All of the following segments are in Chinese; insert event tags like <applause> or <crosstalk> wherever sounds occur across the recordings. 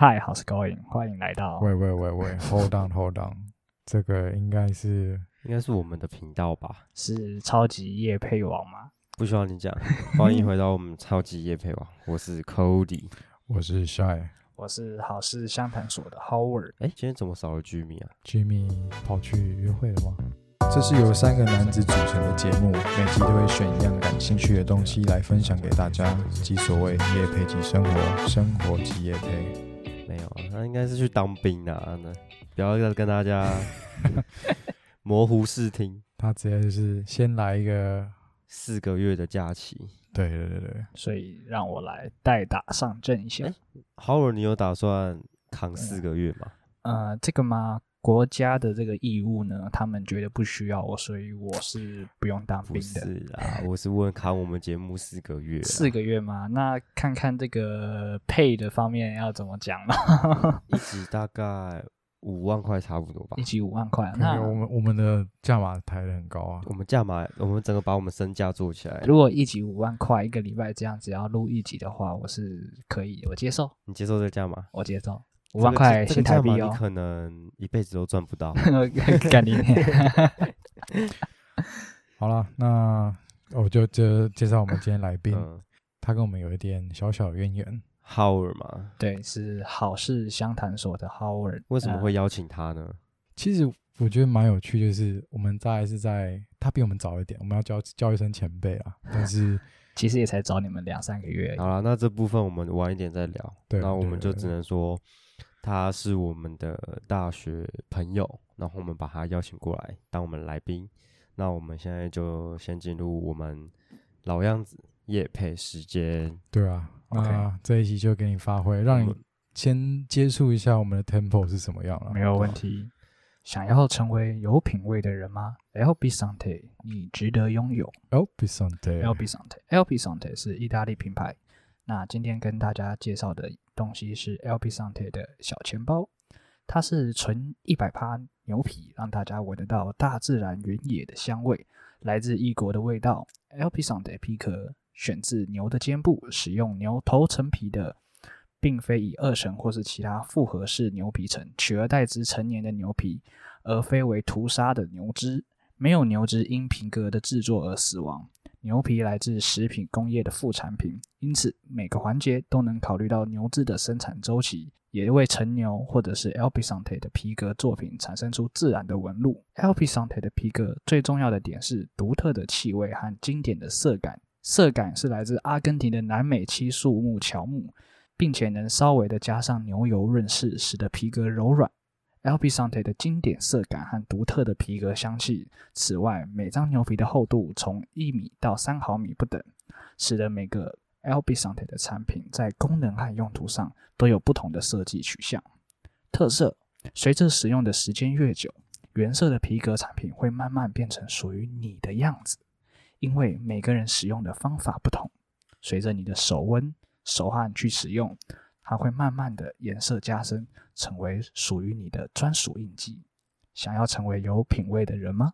嗨，好是高颖，欢迎来到。喂喂喂喂，Hold on Hold on，这个应该是应该是我们的频道吧？是超级夜配王吗？不需要你讲。欢迎回到我们超级夜配王，我是 Cody。我是 Shy 我是好事相谈所的 Howard。哎，今天怎么少了 Jimmy 啊？Jimmy 跑去约会了吗？这是由三个男子组成的节目，每集都会选一样感兴趣的东西来分享给大家，即所谓夜配即生活，生活即夜配。他应该是去当兵啊。那不要再跟大家 <laughs> 模糊视听。他直接就是先来一个，四个月的假期对对对对，所以让我来代打上阵一下。诶，Howard，你有打算扛四个月吗？呃，这个吗？国家的这个义务呢，他们觉得不需要我，所以我是不用当不兵的。是啊，我是问看我们节目四个月啊。四个月吗？那看看这个配的方面要怎么讲了。一 <laughs> 集大概五万块差不多吧一。集五万块，那那我们我们的价码抬得很高啊。我们价码，我们整个把我们身价做起来，如果一集五万块，一个礼拜这样子要录一集的话，我是可以，我接受，你接受这个价码？我接受。五这个万块这新台币哦可能一辈子都赚不到。<laughs> <laughs> 干你娘！<laughs> 好了，那我就就介绍我们今天来宾，嗯他跟我们有一点小小的渊源。，Howard 嘛，对，是好事相谈所的 Howard。为什么呃会邀请他呢？其实我觉得蛮有趣，就是我们大概是在他比我们早一点，我们要叫叫一声前辈啊，但是其实也才找你们两三个月。好了，那这部分我们晚一点再聊。对那我们就只能说他是我们的大学朋友，然后我们把他邀请过来当我们来宾。那我们现在就先进入我们老样子夜配时间。对啊，OK 那这一期就给你发挥，让你先接触一下我们的 tempo 是什么样了。没有问题。想要成为有品味的人吗？LB Sante，你值得拥有。L B Sante，L B Sante，L B Sante 是意大利品牌。那今天跟大家介绍的东西是 Lp Sante 的小钱包，它是纯一百趴牛皮，让大家闻得到大自然原野的香味，来自异国的味道。Lp Sante 皮壳选自牛的肩部，使用牛头层皮的，并非以二层或是其他复合式牛皮层，取而代之成年的牛皮，而非为屠杀的牛只。没有牛只因皮革的制作而死亡。牛皮来自食品工业的副产品，因此每个环节都能考虑到牛只的生产周期，也为成牛或者是 L P Sante 的皮革作品产生出自然的纹路。L P Sante 的皮革最重要的点是独特的气味和经典的色感，色感是来自阿根廷的南美漆树木乔木，并且能稍微的加上牛油润饰，使得皮革柔软。LP Sante 的经典色感和独特的皮革香气。此外，每张牛皮的厚度从一米到三毫米不等，使得每个 LP Sante 的产品在功能和用途上都有不同的设计取向。特色：随着使用的时间越久，原色的皮革产品会慢慢变成属于你的样子，因为每个人使用的方法不同，随着你的手温、手汗去使用，它会慢慢的颜色加深，成为属于你的专属印记。想要成为有品味的人吗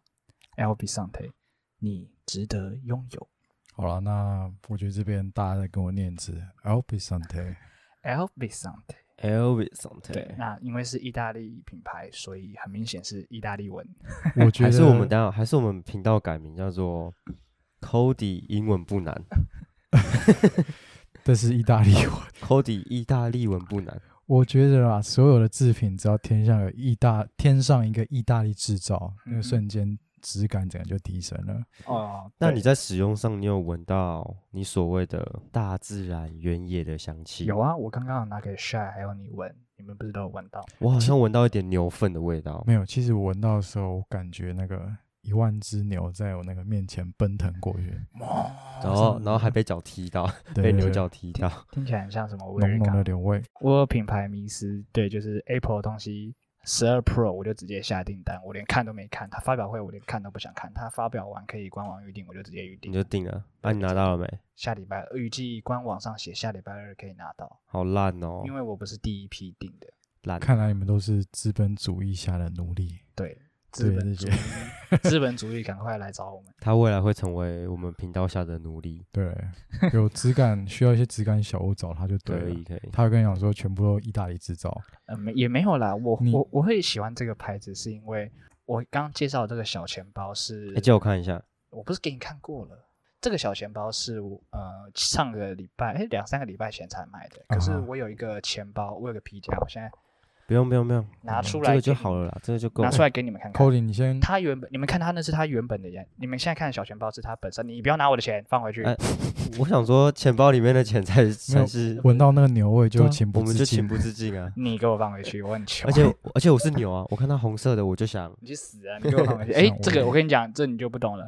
？LB Sante，你值得拥有。好了，那我觉得这边大家在跟我念字 El b i s o n d LB Sante，Elvis s o n t 对，那因为是意大利品牌，所以很明显是意大利文。我觉得 <laughs> 还是我们等一下，还是我们频道改名叫做 Cody 英文不难 <laughs> 这是意大利文。<laughs> Cody 意大利文不难。我觉得啊，所有的制品只要天上有意大天上一个意大利制造，那嗯个瞬间质感整个就提升了。哦，对那你在使用上，你有闻到你所谓的大自然原野的香气？有，啊？我刚刚有拿给 Shy 还有你闻，你们不是都有闻到？我好像闻到一点牛粪的味道。没有，其实我闻到的时候，我感觉那个一万只牛在我那个面前奔腾过去，然后，然后还被脚踢到，被牛角踢到。听起来很像什么浓浓的？牛味。我有品牌迷失，对，就是 Apple 的东西。十二 Pro 我就直接下订单，我连看都没看。他发表会我连看都不想看，他发表完可以官网预定，我就直接预你定。就定了，那、你拿到了没？下礼拜二预计官网上写下礼拜二可以拿到，好烂哦，因为我不是第一批订的。烂。看来你们都是资本主义下的奴隶。对，资本主些义，资本主义赶快来找我们。<laughs> 他未来会成为我们频道下的奴隶。对，有质感需要一些质感小物找他就对了。可以可以，他会跟你讲说，全部都意大利制造。呃，没也没有啦，我我我会喜欢这个牌子，是因为我刚刚介绍的这个小钱包是哎，借我看一下。我不是给你看过了。这个小钱包是我呃上个礼拜哎两三个礼拜前才买的，可是我有一个钱包，我有个皮夹，我现在不用不用不用，拿出来这个就好了啦，这个就够了。拿出来给你们看看。Cody，你先他原本你们看他那是他原本的样，你们现在看的小钱包是他本身，你不要拿我的钱放回去。哎我想说，钱包里面的钱才才是，闻到那个牛味就情不我们自禁。就情不自禁啊。<laughs> 你给我放回去，我很穷。而且而且我是牛啊，我看到红色的我就想，你去死啊！你给我放回去。<laughs> 哎这个我跟你讲，这你就不懂了。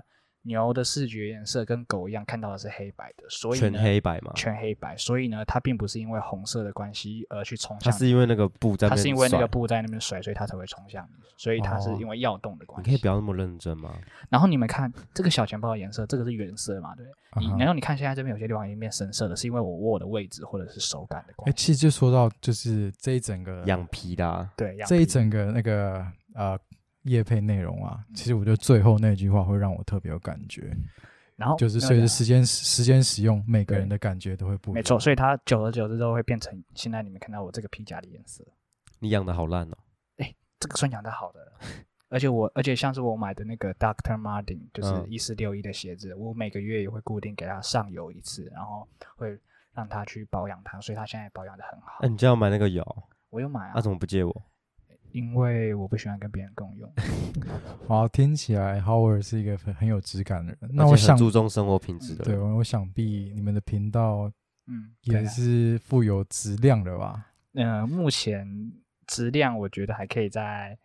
牛的视觉颜色跟狗一样，看到的是黑白的，所以全黑白嘛，全黑白，所以呢，它并不是因为红色的关系而去冲它向它，是因为那个布在它是因为那个布在那边甩，所以它才会冲向你，所以它是哦因为要动的关系你。可以不要那么认真吗？然后你们看这个小钱包的颜色，这个是原色嘛？对，你然后你看现在这边有些地方已经变深色了，是因为我握的位置或者是手感的哎，关系。其实就说到就是这一整个羊皮的啊，对，样这一整个那个呃业配内容啊，其实我觉得最后那句话会让我特别有感觉，然后就是随着时间时间使用，每个人的感觉都会不一样。没错，所以它久而久之都会变成现在你们看到我这个皮夹的颜色。你养的好烂哦。哎这个算养的好的了。<laughs> 而且我，而且像是我买的那个 Doctor Martin，就是嗯一四六一的鞋子，我每个月也会固定给它上油一次，然后会让它去保养它，所以它现在保养的很好。那你这样买那个油，我有买啊那，怎么不借我？因为我不喜欢跟别人共用。<laughs> 好，听起来 Howard 是一个很很有质感的人。那我想，注重生活品质的对，我想必你们的频道嗯，也啊是富有质量的吧？呃，目前质量我觉得还可以再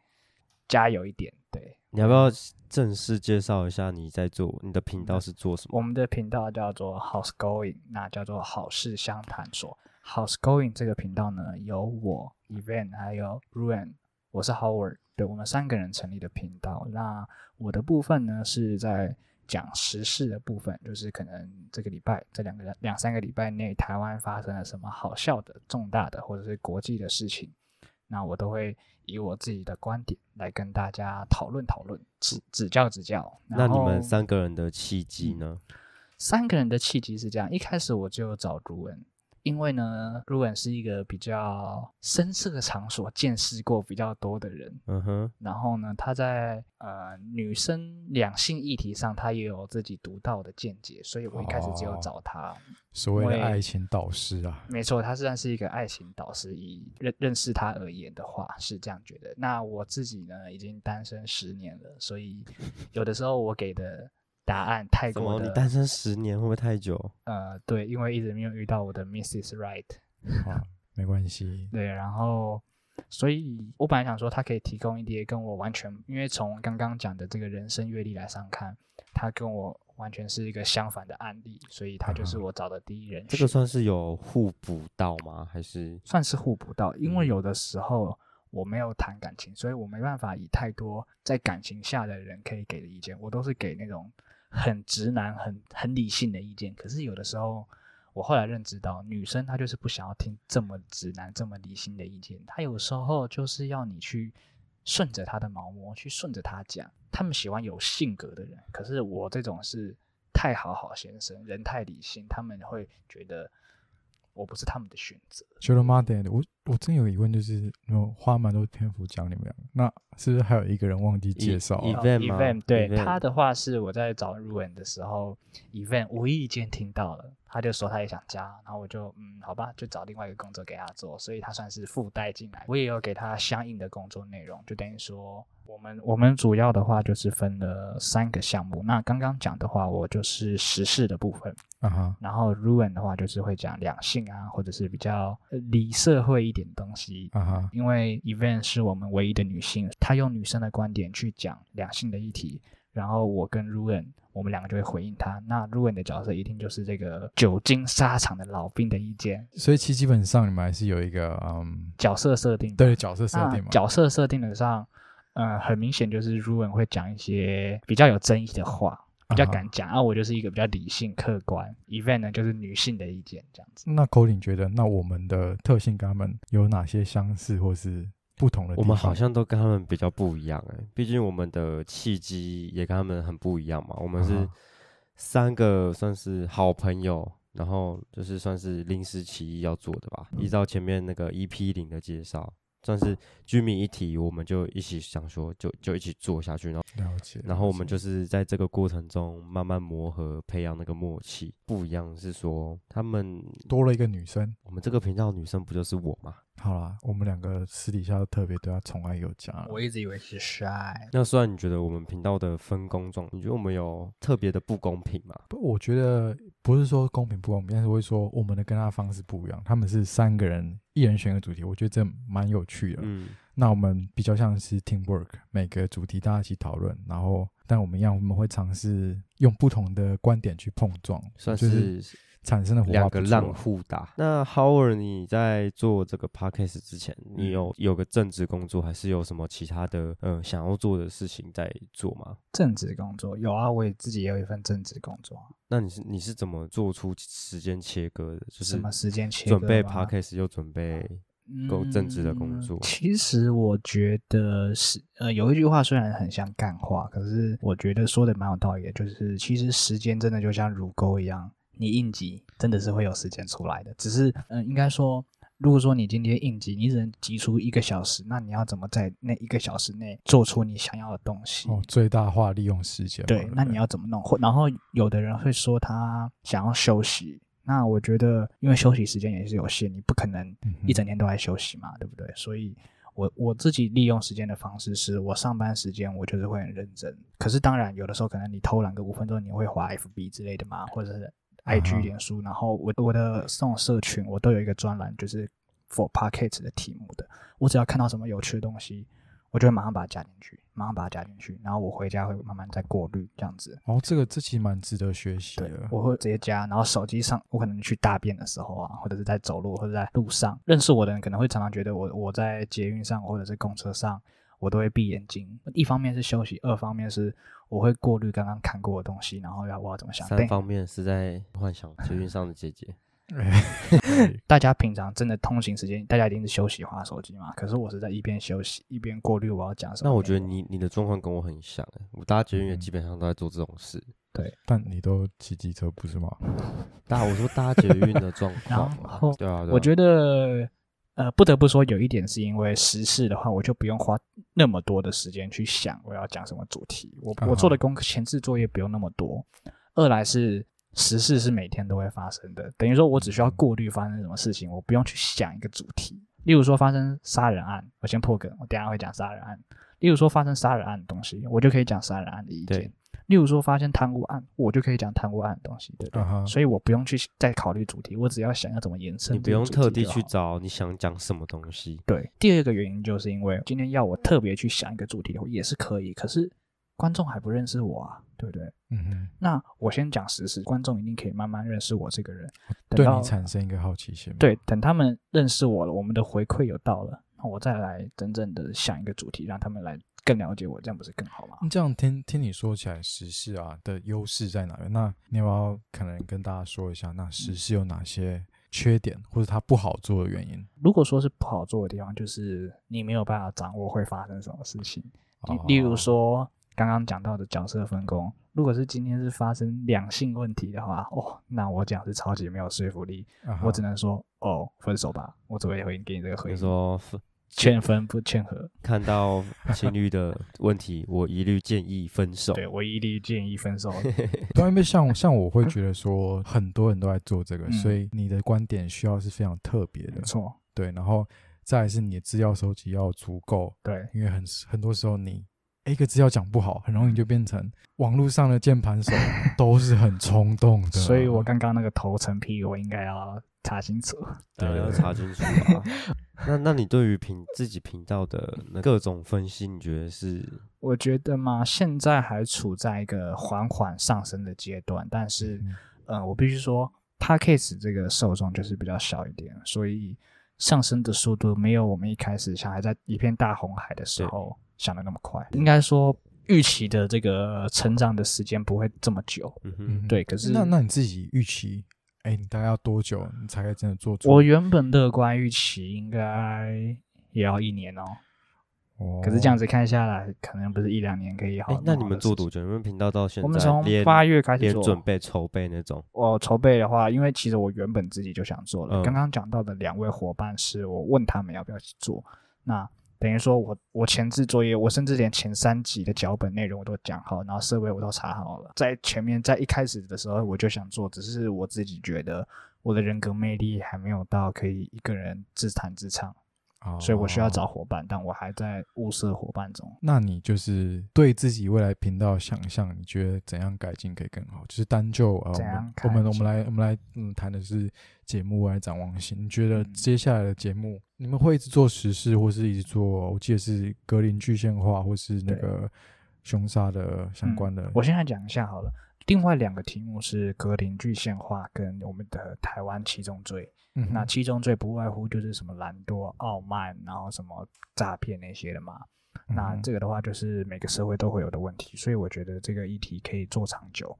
加油一点。对，你要不要正式介绍一下你在做你的频道是做什么？我们的频道叫做 House Going，那叫做好事相谈所。House Going 这个频道呢，有我 Event 还有 Ruan，我是 Howard，对我们三个人成立的频道。那我的部分呢是在讲时事的部分，就是可能这个礼拜这两个两三个礼拜内，台湾发生了什么好笑的、重大的或者是国际的事情，那我都会以我自己的观点来跟大家讨论讨论，指指教指教。那你们三个人的契机呢？三个人的契机是这样，一开始我就找卢恩，因为呢，卢恩是一个比较深色场所见识过比较多的人，嗯哼，然后呢，他在呃女生两性议题上，他也有自己独到的见解，所以我一开始只有哦找他。所谓的爱情导师啊，没错，他实际上是一个爱情导师。以认认识他而言的话，是这样觉得。那我自己呢，已经单身十年了，所以有的时候我给的答案太怎么过的你单身十年会不会太久？呃，对，因为一直没有遇到我的 Mrs. Right，<laughs> 啊，没关系，对，然后，所以我本来想说他可以提供一些跟我完全，因为从刚刚讲的这个人生阅历来上看，他跟我完全是一个相反的案例，所以他就是啊我找的第一人选。这 <laughs> 个算是有互补到吗？还是算是互补到，因为嗯有的时候我没有谈感情，所以我没办法以太多在感情下的人可以给的意见，我都是给那种很直男、很很理性的意见。可是有的时候，我后来认知到，女生她就是不想要听这么直男、这么理性的意见，她有时候就是要你去顺着她的毛毛，去顺着她讲。他们喜欢有性格的人，可是我这种是太好好先生，人太理性，他们会觉得我不是他们的选择。觉得妈的，我我真有疑问，就是我花蛮多篇幅讲你们两个，那是不是还有一个人忘记介绍啊、一哦 Event 对 Event 他的话是我在找 Ruin 的时候，event 无意间听到了，他就说他也想加，然后我就嗯好吧，就找另外一个工作给他做，所以他算是附带进来，我也有给他相应的工作内容，就等于说我们我们主要的话就是分了三个项目，那刚刚讲的话我就是时事的部分，啊哈，然后 Ruin 的话就是会讲两性啊，或者是比较呃理社会一点的东西，啊哈，因为 Event 是我们唯一的女性，她用女生的观点去讲两性的议题，然后我跟 Ruin 我们两个就会回应她。那 Ruin 的角色一定就是这个久经沙场的老兵的意见，所以其实基本上你们还是有一个嗯，角色设定。对角色设定嘛，角色设定的上，呃，很明显就是 r u e n 会讲一些比较有争议的话。比较敢讲，啊，我就是一个比较理性客观，event 呢就是女性的意见这样子。那 Colin 觉得，那我们的特性跟他们有哪些相似或是不同的。我们好像都跟他们比较不一样哎、毕竟我们的契机也跟他们很不一样嘛。我们是啊三个算是好朋友，然后就是算是临时起意要做的吧。依照前面那个 EP 零的介绍，算是居民一体，我们就一起想说就就一起做下去，然后了解，然后我们就是在这个过程中慢慢磨合，培养那个默契。不一样是说他们多了一个女生。我们这个频道女生不就是我吗？好啦，我们两个私底下都特别对他宠爱有加。我一直以为是 shy，那虽然你觉得我们频道的分工状，你觉得我们有特别的不公平吗？不，我觉得不是说公平不公平，但是会说我们的跟他的方式不一样。他们是三个人，一人选个主题，我觉得这蛮有趣的。嗯，那我们比较像是 teamwork，每个主题大家一起讨论，然后但我们一样，我们会尝试用不同的观点去碰撞，算就是是产生的火花两个浪互打。那 Howard，你在做这个 podcast 之前，你嗯有有个正职工作，还是有什么其他的呃想要做的事情在做吗？正职工作有啊，我也自己也有一份正职工作啊，那你是你是怎么做出时间切割的？就是什么时间切割准备 podcast 又准备够正职的工作嗯其实我觉得是呃，有一句话虽然很像干话，可是我觉得说的蛮有道理的，就是其实时间真的就像乳沟一样，你应急真的是会有时间出来的，只是嗯、呃应该说。如果说你今天应急，你只能挤出一个小时，那你要怎么在那一个小时内做出你想要的东西？哦，最大化利用时间。对，那你要怎么弄？或然后有的人会说他想要休息，那我觉得因为休息时间也是有限，你不可能一整天都在休息嘛，对不对？所以我我自己利用时间的方式是我上班时间我就是会很认真，可是当然有的时候可能你偷懒个五分钟，你会滑 FB 之类的嘛，或者是 IG、脸书，然后我我的这种社群我都有一个专栏，就是 for pocket 的题目的，我只要看到什么有趣的东西。我就会马上把它加进去，马上把它加进去，然后我回家会慢慢再过滤这样子。哦，这个这其实蛮值得学习对的，。我会直接加，然后手机上我可能去大便的时候啊，或者是在走路或者在路上，认识我的人可能会常常觉得我我在捷运上或者是公车上，我都会闭眼睛。一方面是休息，二方面是我会过滤刚刚看过的东西，然后要我要怎么想。三，方面是在幻想捷运上的姐姐。<laughs> 大家平常真的通行时间，大家一定是休息划手机嘛？可是我是在一边休息一边过滤我要讲什么。那我觉得你你的状况跟我很像欸，我搭捷运基本上都在做这种事。对但你都骑机车不是吗？搭我说搭捷运的状况嘛后，对啊，对啊我觉得，呃，不得不说有一点是因为时事的话，我就不用花那么多的时间去想我要讲什么主题。我啊我做的功课前置作业不用那么多。二来是时事是每天都会发生的，等于说我只需要过滤发生什么事情，我不用去想一个主题。例如说发生杀人案，我先破梗，我等一下会讲杀人案。例如说发生杀人案的东西，我就可以讲杀人案的意见对。例如说发现贪污案，我就可以讲贪污案的东西，对不对？所以我不用去再考虑主题，我只要想要怎么延伸你不用。特地去找你想讲什么东西。对，第二个原因就是因为今天要我特别去想一个主题也是可以，可是观众还不认识我啊，对不对？嗯哼，那我先讲实事，观众一定可以慢慢认识我这个人。对到你产生一个好奇心。对，等他们认识我了，我们的回馈有到了，那我再来真正的想一个主题，让他们来更了解我，这样不是更好吗？这样听听你说起来，时事啊的优势在哪边？那你要不要可能跟大家说一下，那时事有哪些缺点，或者它不好做的原因？如果说是不好做的地方，就是你没有办法掌握会发生什么事情。例例如哦，说刚刚讲到的角色分工，如果是今天是发生两性问题的话，哦，那我讲是超级没有说服力，我只能说哦，分手吧，我只会回给你这个回应，说分劝分不劝和，<laughs> 看到情侣的问题，我一律建议分手。对我一律建议分手。<laughs> 对，因为像像我会觉得说，很多人都在做这个，嗯。所以你的观点需要是非常特别的。没，错，对，然后再来是你的资料收集要足够，对。因为很很多时候你诶一个资料讲不好，很容易就变成网络上的键盘手 <laughs> 都是很冲动的，所以我刚刚那个头层皮，我应该要查清楚。对，要查清楚啊。<laughs> 那那你对于频自己频道的各种分析，你觉得是我觉得嘛，现在还处在一个缓缓上升的阶段，但是，嗯呃，我必须说 p a c k a s e 这个受众就是比较小一点，所以上升的速度没有我们一开始想还在一片大红海的时候想的那么快。应该说，预期的这个成长的时间不会这么久。嗯哼嗯，对，可是那那你自己预期，哎，你大概要多久你才可以真的做出？我原本乐观预期应该也要一年哦。哦可是这样子看下来，可能不是一两年可以好。那你们做多久？你们频道到现在，我们从八月开始连做准备筹备那种，我筹备的话，因为其实我原本自己就想做了。嗯刚刚讲到的两位伙伴是我问他们要不要去做，那等于说我我前置作业，我甚至连前三集的脚本内容我都讲好，然后设备我都查好了。在前面在一开始的时候我就想做，只是我自己觉得我的人格魅力还没有到可以一个人自弹自唱，所以我需要找哦。伙伴，但我还在物色伙伴中。那你就是对自己未来频道想象，你觉得怎样改进可以更好？就是单就呃，我们我们我们来我们来嗯谈的是节目未来展望性。你觉得嗯接下来的节目，你们会一直做时事，或是一直做？我记得是格林具象化，或是那个凶杀的相关的。嗯我现在讲一下好了。另外两个题目是格林具象化跟我们的台湾七宗罪。嗯那七宗罪不外乎就是什么懒惰、傲慢，然后什么诈骗那些的嘛。那这个的话，就是每个社会都会有的问题，所以我觉得这个议题可以做长久。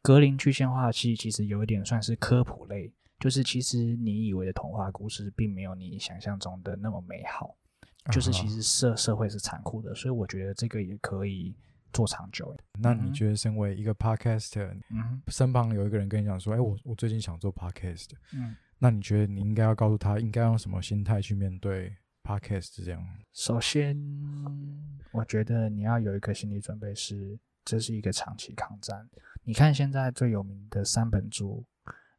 格林具象化系其实有一点算是科普类，就是其实你以为的童话故事，并没有你想象中的那么美好，就是其啊实社社会是残酷的，所以我觉得这个也可以做长久。那嗯哼你觉得身为一个 podcaster，嗯身旁有一个人跟你讲说：“哎、我我最近想做 podcast。嗯，”那你觉得你应该要告诉他，应该用什么心态去面对 podcast 这样？首先，我觉得你要有一个心理准备是，这是一个长期抗战。你看现在最有名的三本著，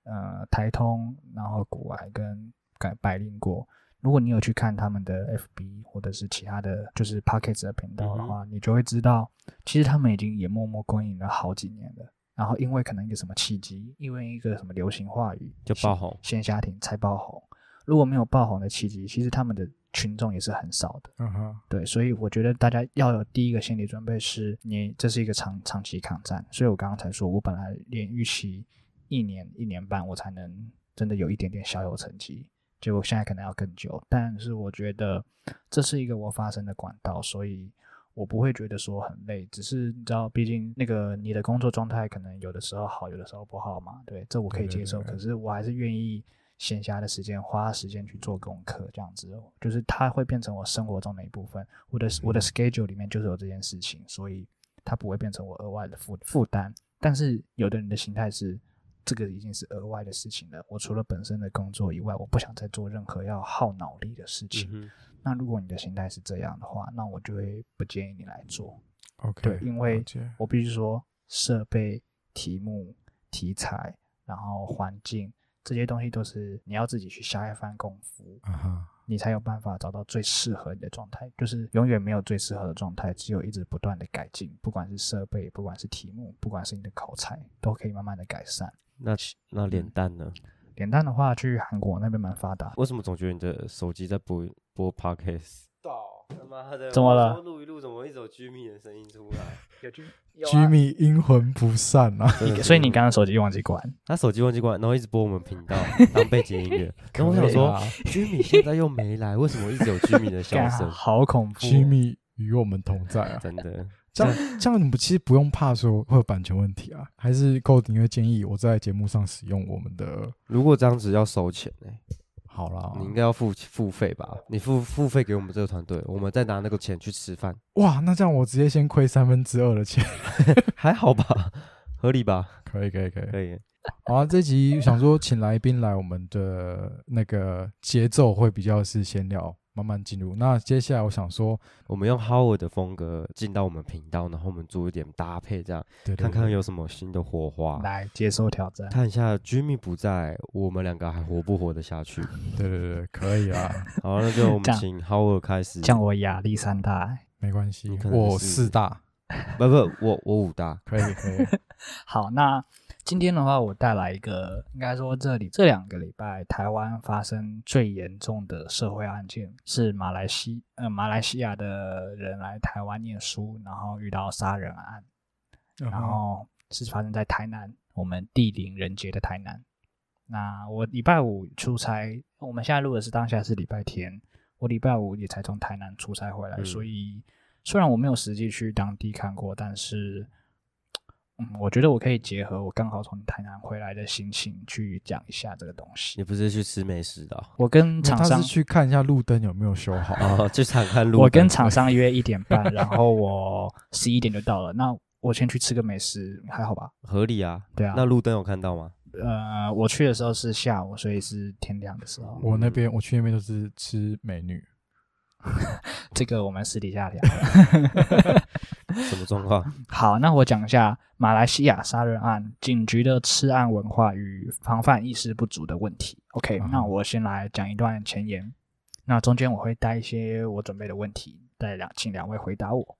呃，台通，然后古癌跟百百灵果。如果你有去看他们的 FB 或者是其他的就是 p o c k e t 的频道的话，你就会知道，其实他们已经也默默耕耘了好几年了。然后因为可能一个什么契机，因为一个什么流行话语就爆红。线下庭才爆红。如果没有爆红的契机，其实他们的群众也是很少的。嗯哼，对，所以我觉得大家要有第一个心理准备是，你这是一个长长期抗战。所以我刚刚才说，我本来连预期一年一年半，我才能真的有一点点小有成绩，结果现在可能要更久。但是我觉得这是一个我发声的管道，所以我不会觉得说很累，只是你知道，毕竟那个你的工作状态可能有的时候好，有的时候不好嘛。对，这我可以接受，对可是我还是愿意。闲暇的时间花时间去做功课，这样子哦就是它会变成我生活中的一部分。我的我的 schedule 里面就是有这件事情，所以它不会变成我额外的负负担。但是有的人的心态是，这个已经是额外的事情了。我除了本身的工作以外，我不想再做任何要耗脑力的事情。嗯那如果你的心态是这样的话，那我就会不建议你来做。OK，对因为我必须说，设备、题目、题材，然后环境这些东西都是你要自己去下一番功夫，啊哈，你才有办法找到最适合你的状态。就是永远没有最适合的状态，只有一直不断的改进，不管是设备，不管是题目，不管是你的口才，都可以慢慢的改善。那那脸蛋呢？脸蛋的话，去韩国那边蛮发达。为什么总觉得你的手机在播播 podcast？他妈的！怎么了录一录，怎么一直有居民的声音出来？<laughs> Jimmy 阴魂不散啊！<laughs> 真的所以你刚刚手机忘记关，<laughs> 他手机忘记关，然后一直播我们频道当背景音乐。然后我想说，，Jimmy 现在又没来，为什么一直有 Jimmy 的笑干声？好恐怖哦。居民与我们同在啊！真的，这样这样，你们其实不用怕说会有版权问题啊。还是 Code 你会建议我在节目上使用我们的？如果这样子要收钱呢、好了，你应该要付付费吧？你付付费给我们这个团队，我们再拿那个钱去吃饭，哇，那这样我直接先亏三分之二的钱。<laughs> 还好吧？合理吧？可以，可以，可以。可以。好啊，这集想说请来宾来，我们的那个节奏会比较是闲聊，慢慢进入。那接下来我想说，我们用 Howard 的风格进到我们频道，然后我们做一点搭配，这样看看有什么新的火花。来接受挑战。看一下 Jimmy 不在，我们两个还活不活得下去？<laughs> 对对对，可以啊，<laughs> 好，那就我们请 Howard 开始。降我亚历山大。没关系我四大，不不，我我五大，可以可以。<laughs> 好，那今天的话，我带来一个，应该说这里这两个礼拜台湾发生最严重的社会案件，是马来西呃马来西亚的人来台湾念书，然后遇到杀人案，然然后是发生在台南，我们地灵人杰的台南。那我礼拜五出差，我们现在录的是当下是礼拜天，我礼拜五也才从台南出差回来，嗯所以虽然我没有实际去当地看过，但是嗯，我觉得我可以结合我刚好从台南回来的心情去讲一下这个东西。你不是去吃美食的哦 <laughs> 我跟厂商，去看一下路灯有没有修好。<laughs> 哦，去场看路灯。我跟厂商约一点半，然后我十一点就到了。那我先去吃个美食，还好吧？合理啊。对啊，那路灯有看到吗？呃，我去的时候是下午，所以是天亮的时候。我那边我去那边都是吃美女，<laughs> 这个我们私底下聊。什么状况？<laughs> 好，那我讲一下马来西亚杀人案警局的吃案文化与防范意识不足的问题。OK，、嗯那我先来讲一段前言，那中间我会带一些我准备的问题，带两请两位回答我。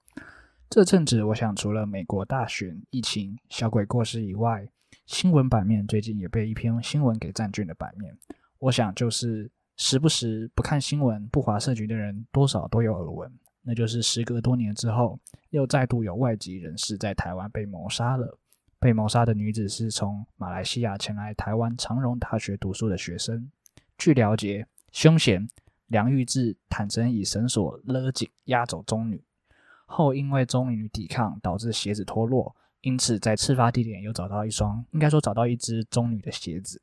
这阵子，我想除了美国大选、疫情、小鬼过世以外，新闻版面最近也被一篇新闻给占据了版面。我想就是时不时不看新闻、不滑社局的人，多少都有耳闻。那就是时隔多年之后，又再度有外籍人士在台湾被谋杀了。被谋杀的女子是从马来西亚前来台湾长荣大学读书的学生。据了解，凶嫌梁玉志坦诚以绳索勒颈压走中女，后因为中女抵抗导致鞋子脱落，因此在事发地点又找到一双，应该说找到一只中女的鞋子。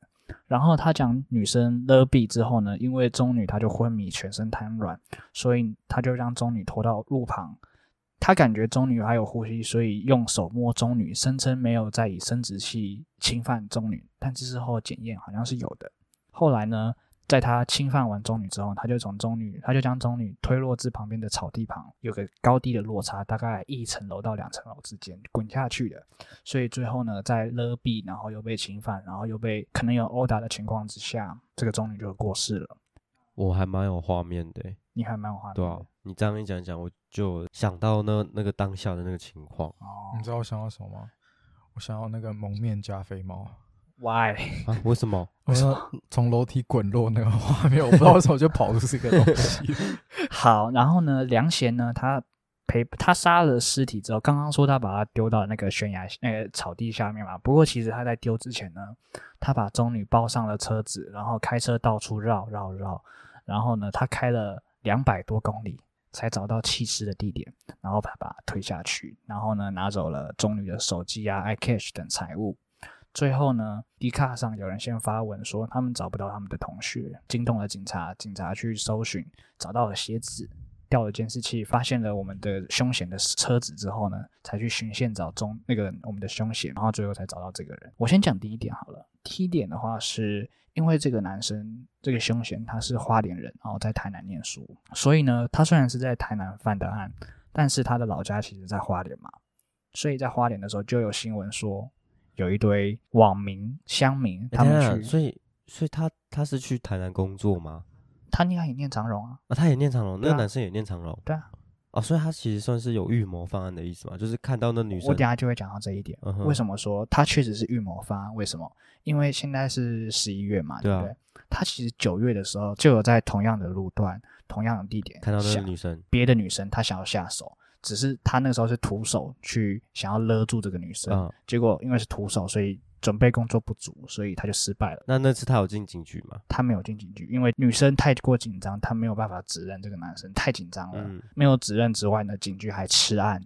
然后他讲女生勒毙之后呢，因为中女她就昏迷，全身瘫软，所以他就将中女拖到路旁。他感觉中女还有呼吸，所以用手摸中女，声称没有在以生殖器侵犯中女，但之后检验好像是有的。后来呢，在他侵犯完中女之后，他就从中女，他就将中女推落至旁边的草地旁，有个高低的落差，大概一层楼到两层楼之间滚下去的。所以最后呢，在勒毙，然后又被侵犯，然后又被可能有殴打的情况之下，这个中女就过世了。我还蛮有画面的欸，你还蛮有画面的对啊，你这样一讲讲，我就想到那那个当下的那个情况哦你知道我想到什么吗？我想要那个蒙面加菲猫，，why？啊？为什么？<laughs> 我说从楼梯滚落那个画面，我不知道 <laughs> 为什么就跑出这个东西。<laughs> 好，然后呢，梁贤呢，他陪他杀了尸体之后，刚刚说他把他丢到那个悬崖那个草地下面嘛。不过其实他在丢之前呢，他把中女抱上了车子，然后开车到处绕绕绕，然后呢，他开了两百多公里才找到弃尸的地点，然后把把他推下去，然后呢，拿走了中女的手机啊、iCash 等财物。最后呢，迪卡上有人先发文说他们找不到他们的同学，惊动了警察，警察去搜寻，找到了鞋子，调了监视器，发现了我们的凶嫌的车子之后呢，才去寻线找中那个我们的凶嫌，然后最后才找到这个人。我先讲第一点好了，第一点的话是因为这个男生这个凶嫌他是花莲人，然后在台南念书，所以呢，他虽然是在台南犯的案，但是他的老家其实在花莲嘛，所以在花莲的时候就有新闻说。有一堆网民、乡民，他们去，下所以所以他他是去台南工作吗？他应该也念长荣啊，啊，他也念长荣，那个男生也念长荣。对啊。哦，所以他其实算是有预谋方案的意思嘛，就是看到那女生我等下就会讲到这一点。嗯为什么说他确实是预谋方案？为什么？因为现在是十一月嘛，对啊不对？他其实九月的时候就有在同样的路段、同样的地点看到那个女生，别的女生，他想要下手，只是他那个时候是徒手去想要勒住这个女生，嗯，结果因为是徒手，所以准备工作不足，所以他就失败了。那那次他有进警局吗？他没有进警局，因为女生太过紧张，他没有办法指认这个男生，太紧张了。嗯，没有指认之外呢，警局还吃案，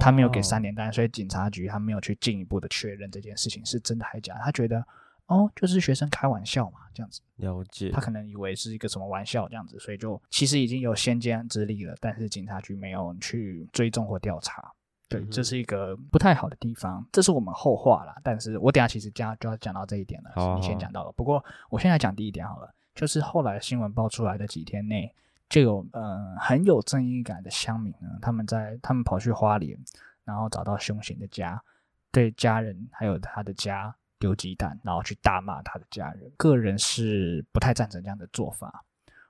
他没有给三年，连单，所以警察局他没有去进一步的确认这件事情是真的还假的。他觉得哦，就是学生开玩笑嘛，这样子，了解他。可能以为是一个什么玩笑这样子，所以就其实已经有先见之力了，但是警察局没有去追踪或调查。对，嗯这是一个不太好的地方，这是我们后话啦。但是我等下其实加就要讲到这一点了，你先讲到了。不过我现在讲第一点好了，就是后来新闻爆出来的几天内，就有呃很有正义感的乡民呢，他们在他们跑去花莲，然后找到凶嫌的家，对家人还有他的家丢鸡蛋，然后去大骂他的家人。个人是不太赞成这样的做法。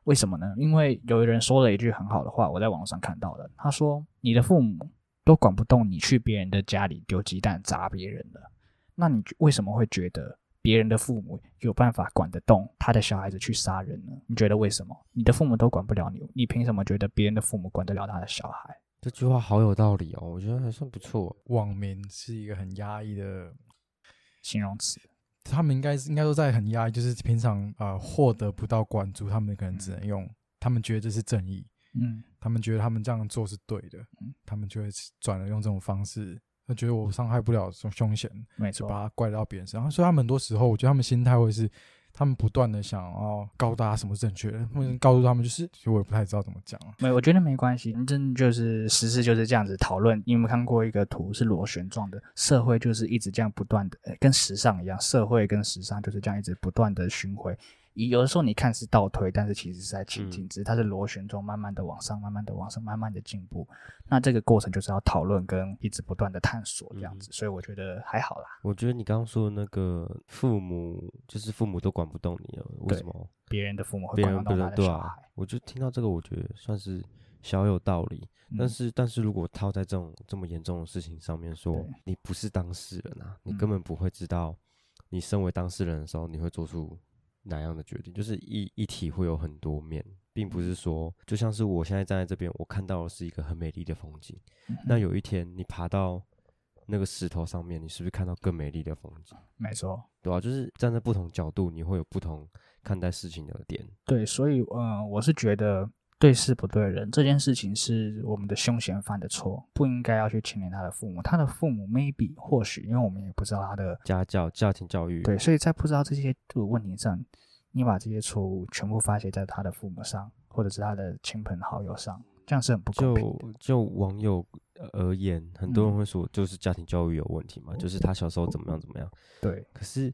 为什么呢？因为有人说了一句很好的话，我在网上看到的，他说：“你的父母都管不动你去别人的家里丢鸡蛋砸别人了，那你为什么会觉得别人的父母有办法管得动他的小孩子去杀人呢？你觉得为什么？你的父母都管不了你，你凭什么觉得别人的父母管得了他的小孩？这句话好有道理哦，我觉得还算不错。网民是一个很压抑的，形容词。他们应该是应该都在很压抑，就是平常呃获得不到关注，他们可能只能用，他们觉得这是正义，嗯，他们觉得他们这样做是对的嗯，他们就会转而用这种方式他觉得我伤害不了凶凶险，没错，就把它怪到别人身上。所以他们很多时候，我觉得他们心态会是，他们不断的想要告诉大家什么正确，或者告诉他们就是，其实我也不太知道怎么讲。没，我觉得没关系，反正就是时事就是这样子讨论。你有没有看过一个图是螺旋状的？社会就是一直这样不断的，跟时尚一样，社会跟时尚就是这样一直不断的巡回。有的时候你看是倒推，但是其实是在前进，只是它是螺旋中，慢慢的往上，慢慢的往上，慢慢的进步。那这个过程就是要讨论跟一直不断的探索这样子，所以我觉得还好啦。我觉得你刚刚说的那个父母，就是父母都管不动你了，为什么？别人的父母会管不动对他的小孩啊，，我就听到这个，我觉得算是小有道理。但嗯是，但是如果套在这种这么严重的事情上面说，你不是当事人啊，你嗯根本不会知道，你身为当事人的时候，你会做出哪样的决定。就是一一体会有很多面，并不嗯是说，就像是我现在站在这边，我看到的是一个很美丽的风景。嗯那有一天你爬到那个石头上面，你是不是看到更美丽的风景？没错，对啊，就是站在不同角度，你会有不同看待事情的点。对，所以嗯，我是觉得对事不对人这件事情是我们的凶嫌犯的错，不应该要去牵连他的父母。他的父母 maybe 或许，因为我们也不知道他的家教、家庭教育，对，所以在不知道这些的问题上，你把这些错误全部发泄在他的父母上，或者是他的亲朋好友上，这样是很不公平的。就就网友而言，很多人嗯会说，就是家庭教育有问题嘛，就是他小时候怎么样怎么样。对可是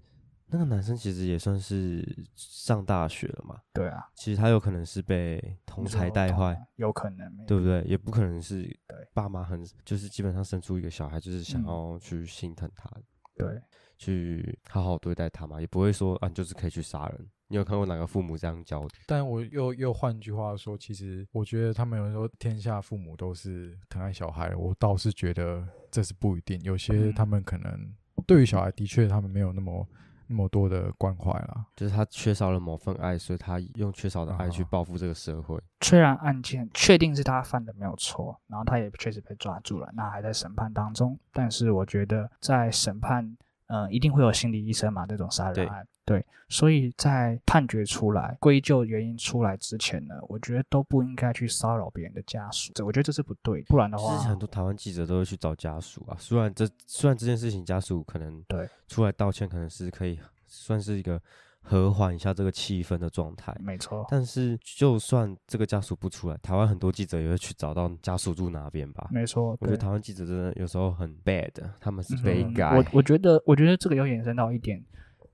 那个男生其实也算是上大学了嘛，对啊，其实他有可能是被同才带坏，有可能，对不对？也不可能是对爸妈很就是基本上生出一个小孩，就是想嗯要去心疼他，对，去好好对待他嘛，也不会说啊，你就是可以去杀人。你有看过哪个父母这样教的？但我又又换句话说，其实我觉得他们有人说天下父母都是疼爱小孩，我倒是觉得这是不一定。有些嗯他们可能对于小孩的确他们没有那么那么多的关怀啦。就是他缺少了某份爱，所以他用缺少的爱去啊报复这个社会。虽然案件确定是他犯的没有错，然后他也确实被抓住了，那还在审判当中。但是我觉得在审判，呃，一定会有心理医生嘛，这种杀人案，对，所以在判决出来、归咎原因出来之前呢，我觉得都不应该去骚扰别人的家属，这我觉得这是不对，不然的话其，实很多台湾记者都会去找家属啊，虽然这虽然这件事情家属可能对。出来道歉，可能是可以算是一个和缓一下这个气氛的状态。没错，但是，就算这个家属不出来，台湾很多记者也会去找到家属住哪边吧。没错，我觉得台湾记者真的有时候很 bad，他们是嗯被改。我我觉得，我觉得这个要延伸到一点，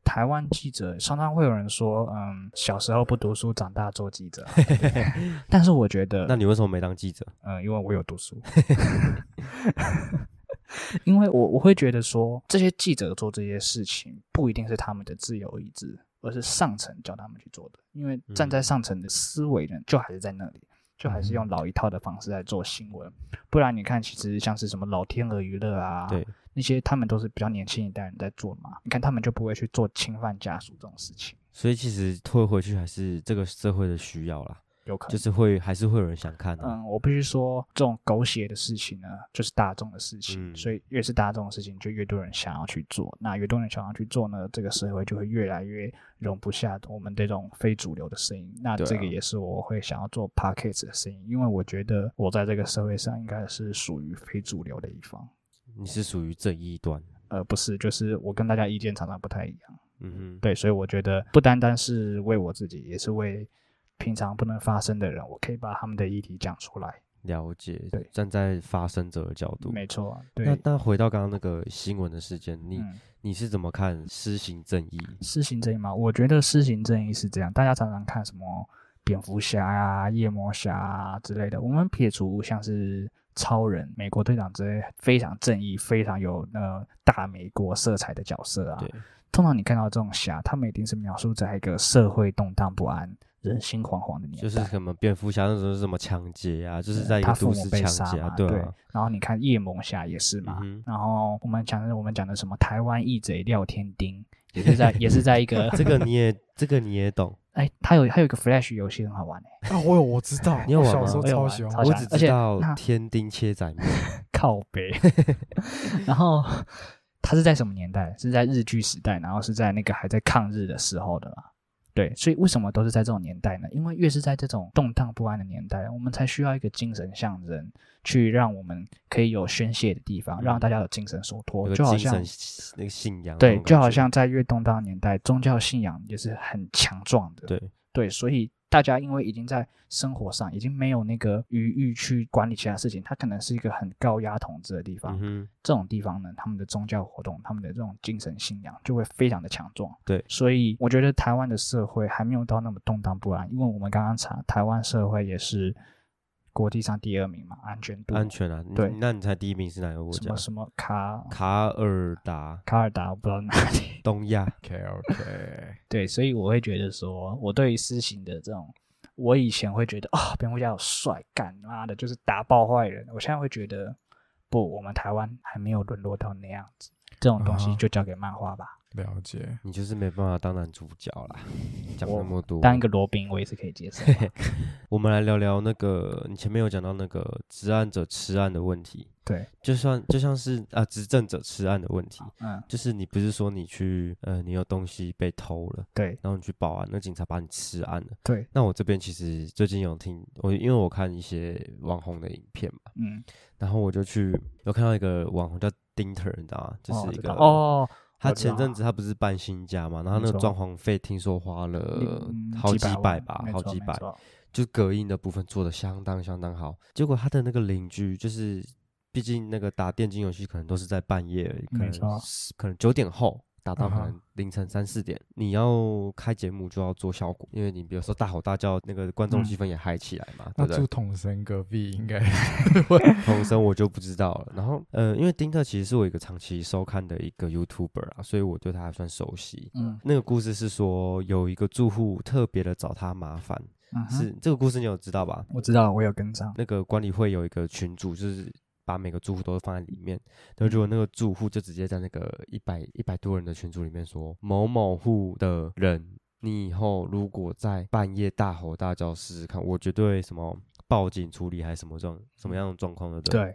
台湾记者常常会有人说，嗯，小时候不读书，长大做记者。<laughs> 但是我觉得，那你为什么没当记者？嗯，因为我有读书，<laughs> 因为我我会觉得说，这些记者做这些事情不一定是他们的自由意志，而是上层叫他们去做的。因为站在嗯上层的思维呢，就还是在那里，就还是用嗯老一套的方式在做新闻。不然你看，其实像是什么老天鹅娱乐啊，对，那些他们都是比较年轻一代人在做嘛。你看他们就不会去做侵犯家属这种事情，所以其实退回去还是这个社会的需要啦，有可能就是会还是会有人想看的、嗯，我必须说，这种狗血的事情呢，就是大众的事情，嗯所以越是大众的事情，就越多人想要去做。那越多人想要去做呢，这个社会就会越来越容不下我们这种非主流的声音。那这个也是我会想要做 podcast 的声音，因为我觉得我在这个社会上应该是属于非主流的一方，你是属于这一端。呃不是就是我跟大家意见常常不太一样。嗯哼，对，所以我觉得不单单是为我自己，也是为平常不能发声的人，我可以把他们的议题讲出来。了解。对站在发声者的角度。没错，对。那那回到刚刚那个新闻的事件，你、嗯你是怎么看施行正义？施行正义吗？我觉得施行正义是这样，大家常常看什么蝙蝠侠呀、夜魔侠啊之类的，我们撇除像是超人、美国队长之类非常正义、非常有呃大美国色彩的角色啊对，，通常你看到这种侠，他们一定是描述在一个社会动荡不安、人心惶惶的年代。就是什么蝙蝠侠那时候是什么抢劫啊，就是在一个他父母都市抢被杀嘛，劫啊，对啊，然后你看夜魔侠也是嘛，嗯然后我们讲的我们讲的什么台湾义贼廖天丁，也是在也是在一个这个你也这个你也懂，<laughs> 哎，他有他有一个 Flash 游戏很好玩哎、啊，我有我知道，你有玩吗我小时候超喜欢我只知道天丁切仔面，<laughs> 靠背。然后他是在什么年代？是在日剧时代，然后是在那个还在抗日的时候的嘛？对，所以为什么都是在这种年代呢？因为越是在这种动荡不安的年代，我们才需要一个精神象征，去让我们可以有宣泄的地方，让大家有精神所托，就好像那个信仰那对就好像在越动荡的年代，宗教信仰也是很强壮的。对。对，所以大家因为已经在生活上已经没有那个余裕去管理其他事情，它可能是一个很高压统治的地方。嗯哼，这种地方呢，他们的宗教活动，他们的这种精神信仰就会非常的强壮。对所以我觉得台湾的社会还没有到那么动荡不安，因为我们刚刚查，台湾社会也是国际上第二名嘛，安全度安全啊。对那你猜第一名是哪个国家什么？什么卡卡尔达，卡尔达，我不知道哪里。东亚。<laughs> OK OK，对，所以我会觉得说，我对于私刑的这种，我以前会觉得啊、蝙蝠侠好帅，干妈的就是打爆坏人。我现在会觉得，不，我们台湾还没有沦落到那样子，这种东西就交给漫画吧。了解。你就是没办法当男主角啦，讲那么多。当一个罗宾，我也是可以接受啊。<laughs> 我们来聊聊那个，你前面有讲到那个执案者吃案的问题，对，就算就像是啊执政者吃案的问题，嗯，就是你不是说你去呃你有东西被偷了，对然后你去报案，那警察把你吃案了。对，那我这边其实最近有听我，因为我看一些网红的影片嘛，嗯，然后我就去有看到一个网红叫 Dinter，你知道吗？就是一个哦知道哦，他前阵子他不是搬新家嘛，然后那个装潢费听说花了嗯好几百吧，好几百，就隔音的部分做的相当相当好。结果他的那个邻居就是，毕竟那个打电竞游戏可能都是在半夜，可能可能九点后。打到可能凌晨三四点，你要开节目就要做效果，因为你比如说大吼大叫，那个观众嗯气氛也嗨起来嘛，对那不对住？统神隔壁应该 <laughs> 同声我就不知道了。然后，呃，因为丁特其实是我一个长期收看的一个 YouTuber 啊，所以我对他还算熟悉。嗯那个故事是说，有一个住户特别的找他麻烦，是这个故事你有知道吧？我知道，我有跟上。那个管理会有一个群主，就是把每个住户都放在里面，那如果那个住户就直接在那个一百一百多人的群组里面说，某某户的人，你以后如果在半夜大吼大叫试试看，我绝对什么报警处理还是什么状什么样的状况的，对。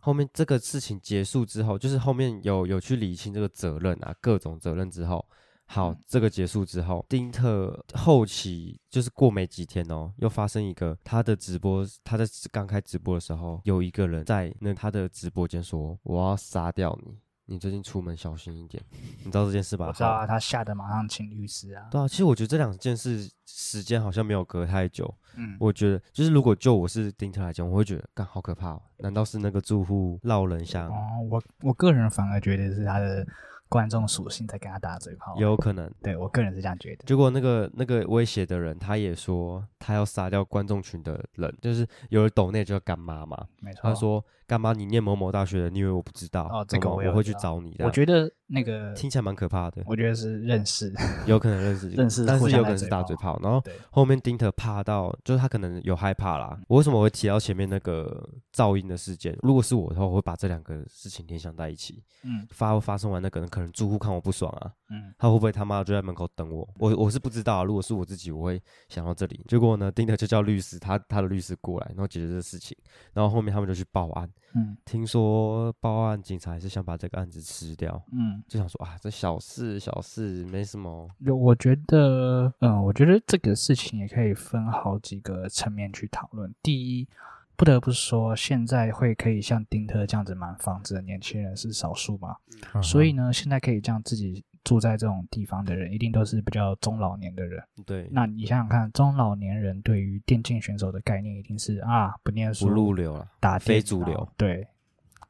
后面这个事情结束之后，就是后面有有去理清这个责任啊，各种责任之后，好，嗯这个结束之后，丁特后期就是过没几天哦，又发生一个他的直播，他在刚开直播的时候，有一个人在那他的直播间说：“我要杀掉你，你最近出门小心一点。”你知道这件事吧？好我知道啊，他吓得马上请律师啊。对啊，其实我觉得这两件事时间好像没有隔太久。嗯，我觉得就是如果就我是丁特来讲，我会觉得干好可怕哦！难道是那个住户闹人香？哦，我我个人反而觉得是他的观众属性在跟他打嘴炮。有可能。对我个人是这样觉得。结果那个那个威胁的人，他也说他要杀掉观众群的人，就是有人抖内就要干妈嘛。没错，他说干嘛，你念某某大学的，你以为我不知道？哦这个我我会去找你的。我觉得那个，听起来蛮可怕的，我觉得是认识。<laughs> 有可能认识认识但是有可能是大嘴炮打嘴炮。然后，后面丁特怕到，就是他可能有害怕啦。我为什么会提到前面那个噪音的事件？如果是我的话，我会把这两个事情联想在一起。嗯发发生完那个人，可能住户看我不爽啊，嗯，他会不会他妈就在门口等我？我我是不知道啊、如果是我自己，我会想到这里。结果呢，丁特就叫律师，他他的律师过来，然后解决这个事情。然后后面他们就去报案，嗯。听说报案警察还是想把这个案子吃掉，嗯，就想说啊，这小事小事没什么。有，我觉得，嗯，我觉得这个事情也可以分好几个层面去讨论。第一，不得不说，现在会可以像丁特这样子买房子的年轻人是少数嘛，嗯。所以呢，现在可以这样自己住在这种地方的人，一定都是比较中老年的人。对，那你想想看，中老年人对于电竞选手的概念一定是啊，不念书，不入流了。打非主流，对。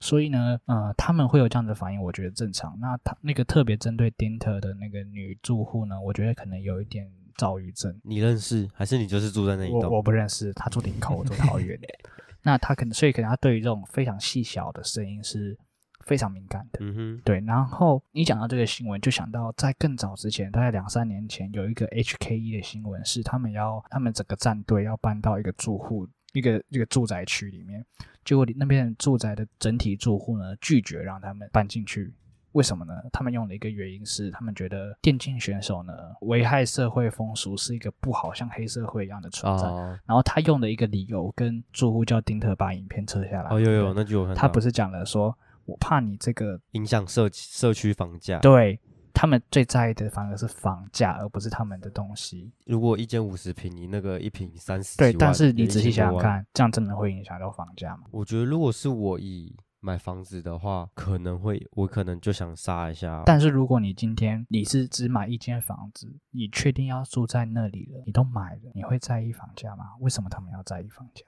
所以呢，呃，他们会有这样的反应，我觉得正常。那他那个特别针对丁特的那个女住户呢，我觉得可能有一点躁郁症。你认识还是你就是住在那一我栋？我不认识，他住林口，我住桃园。<laughs> 那他可能，所以可能他对于这种非常细小的声音是非常敏感的。嗯哼，对，然后你讲到这个新闻，就想到在更早之前，大概两三年前，有一个 HKE 的新闻，是他们要他们整个战队要搬到一个住户一个一个住宅区里面，结果那边住宅的整体住户呢拒绝让他们搬进去。为什么呢？他们用了一个原因是，他们觉得电竞选手呢危害社会风俗，是一个不好像黑社会一样的存在。哦然后他用的一个理由跟住户叫丁特把影片撤下来。哦，有有，那就有。他不是讲了说，我怕你这个影响社社区房价，对他们最在意的反而是房价，而不是他们的东西。如果一间五十平，你那个一平三十对，但是你仔细1000多万，想想看，这样真的会影响到房价吗？我觉得如果是我以买房子的话，可能会我可能就想杀一下，但是如果你今天你是只买一间房子，你确定要住在那里了，你都买了，你会在意房价吗？为什么他们要在意房价？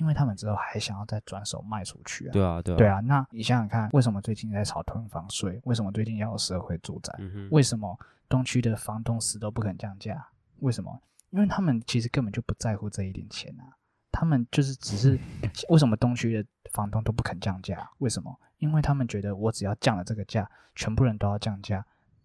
因为他们之后还想要再转手卖出去啊。对啊对啊对，啊，那你想想看，为什么最近在炒囤房税？为什么最近要有社会住宅？嗯，为什么东区的房东死都不肯降价？为什么？因为他们其实根本就不在乎这一点钱啊，他们就是只是 <laughs> 为什么东区的房东都不肯降价？为什么？因为他们觉得我只要降了这个价，全部人都要降价，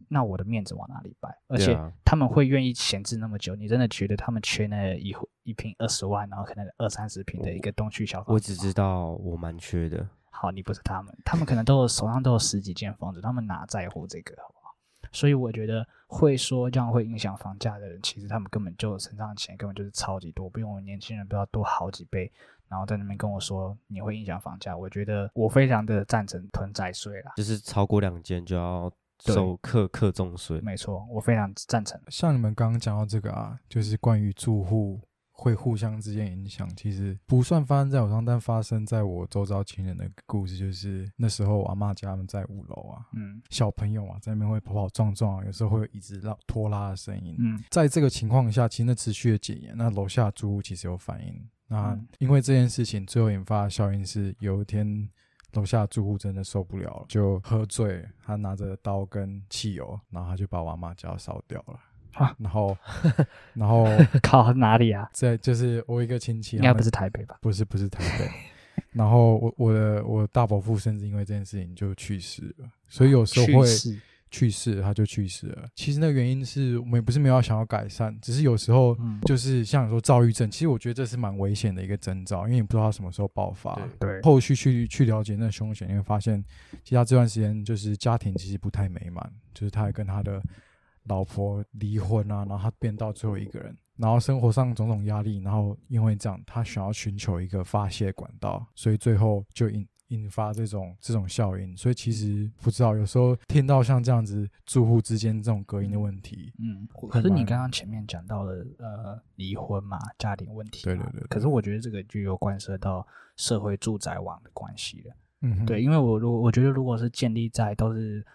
那我的面子往哪里摆？而且他们会愿意闲置那么久，你真的觉得他们缺那一户一平二十万，然后可能二三十平的一个东区小房子吗？我只知道我蛮缺的，好，你不是他们，他们可能都有手上都有十几间房子，他们哪在乎这个，好不好？所以我觉得会说这样会影响房价的人，其实他们根本就身上的钱根本就是超级多，比我们年轻人不知道多好几倍，然后在那边跟我说你会影响房价，我觉得我非常的赞成囤债税啦，就是超过两间就要对收课课重税，没错，我非常赞成。像你们刚刚讲到这个啊，就是关于住户会互相之间影响，其实不算发生在我身上，但发生在我周遭亲人的故事，就是那时候我阿妈家他们在五楼啊，嗯小朋友啊在那边会跑跑撞撞啊，有时候会有椅子拉拖拉的声音。嗯在这个情况下，其实那持续的检验，那楼下住户其实有反应。那嗯因为这件事情，最后引发的效应是，有一天楼下住户真的受不了了，就喝醉，他拿着刀跟汽油，然后他就把我阿妈家烧掉了。啊然后，<laughs> 然后靠哪里啊？在就是我一个亲戚，应该不是台北吧？不是不是台北。然后我我的我大伯父甚至因为这件事情就去世了，所以有时候会去世了他就去世了。其实那个原因是我们也不是没有想要改善，只是有时候嗯就是像你说躁郁症，其实我觉得这是蛮危险的一个征兆，因为你不知道他什么时候爆发。对，后续去去了解那凶险，你会发现，其实他这段时间就是家庭其实不太美满，就是他还跟他的老婆离婚啊，然后他变到最后一个人，然后生活上种种压力，然后因为这样，他想要寻求一个发泄管道，所以最后就引引发这种这种效应。所以其实不知道，有时候听到像这样子住户之间这种隔音的问题，嗯，可是你蛮刚刚前面讲到了呃离婚嘛，家庭问题嘛，对对对对可是我觉得这个就有关涉到社会住宅网的关系了。嗯哼，对，因为我如果我觉得如果是建立在都是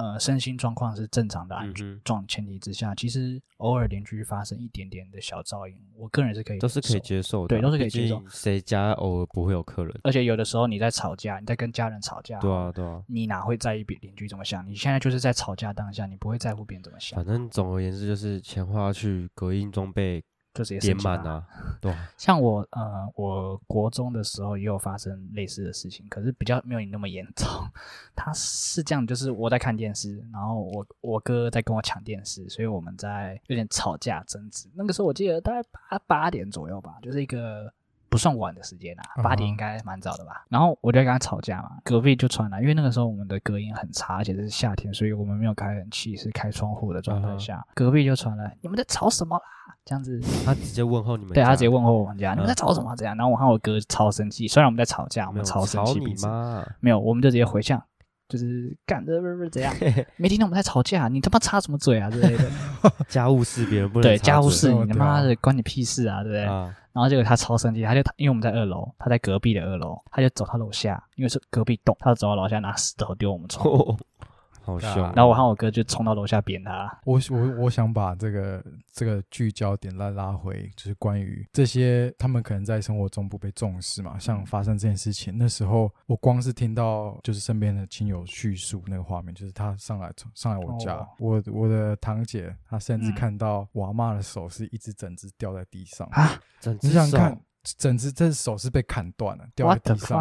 呃身心状况是正常的安状前提之下，其实偶尔邻居发生一点点的小噪音，我个人是可以都是可以接受的啊，对都是可以接受谁家偶尔不会有客人？而且有的时候你在吵架，你在跟家人吵架，对啊，对啊，你哪会在意别邻居怎么想？你现在就是在吵架当下，你不会在乎别人怎么想反，正总而言之就是钱花去，隔音装备就直接点满啊，对啊，<laughs> 像我呃，我国中的时候也有发生类似的事情，可是比较没有你那么严重。他是这样，就是我在看电视，然后我我哥在跟我抢电视，所以我们在有点吵架争执。那个时候我记得大概八八点左右吧，就是一个不算晚的时间啊，嗯哼八点应该蛮早的吧。然后我就跟他吵架嘛，隔壁就传来，因为那个时候我们的隔音很差，而且是夏天，所以我们没有开冷气，是开窗户的状态下，隔壁就传来你们在吵什么啦？这样子他直接问候你们，对他直接问候我们家，嗯你们在吵什么？这样，然后我和我哥超生气，虽然我们在吵架，我们超生吵气，彼此你妈，没有，我们就直接回向，就是干这不是不是怎样？<laughs> 没听到我们在吵架，你他妈插什么嘴啊之类的？<laughs> 家务事别人不能对，家务事你他妈的关你屁事啊，对不对？啊，然后结果他超生气，他就因为我们在二楼，他在隔壁的二楼，他就走他楼下，因为是隔壁栋，他就走到楼下拿石头丢我们窗，<laughs> 好凶。啊然后我和我哥就冲到楼下扁他。我我我想把这个这个聚焦点来拉回，就是关于这些他们可能在生活中不被重视嘛，像发生这件事情，那时候我光是听到就是身边的亲友叙述那个画面，就是他上来上来我家，哦。我我的堂姐她甚至嗯。看到我阿妈的手是一只整只掉在地上，啊整只手你想想看，整只这手是被砍断了，掉在地上，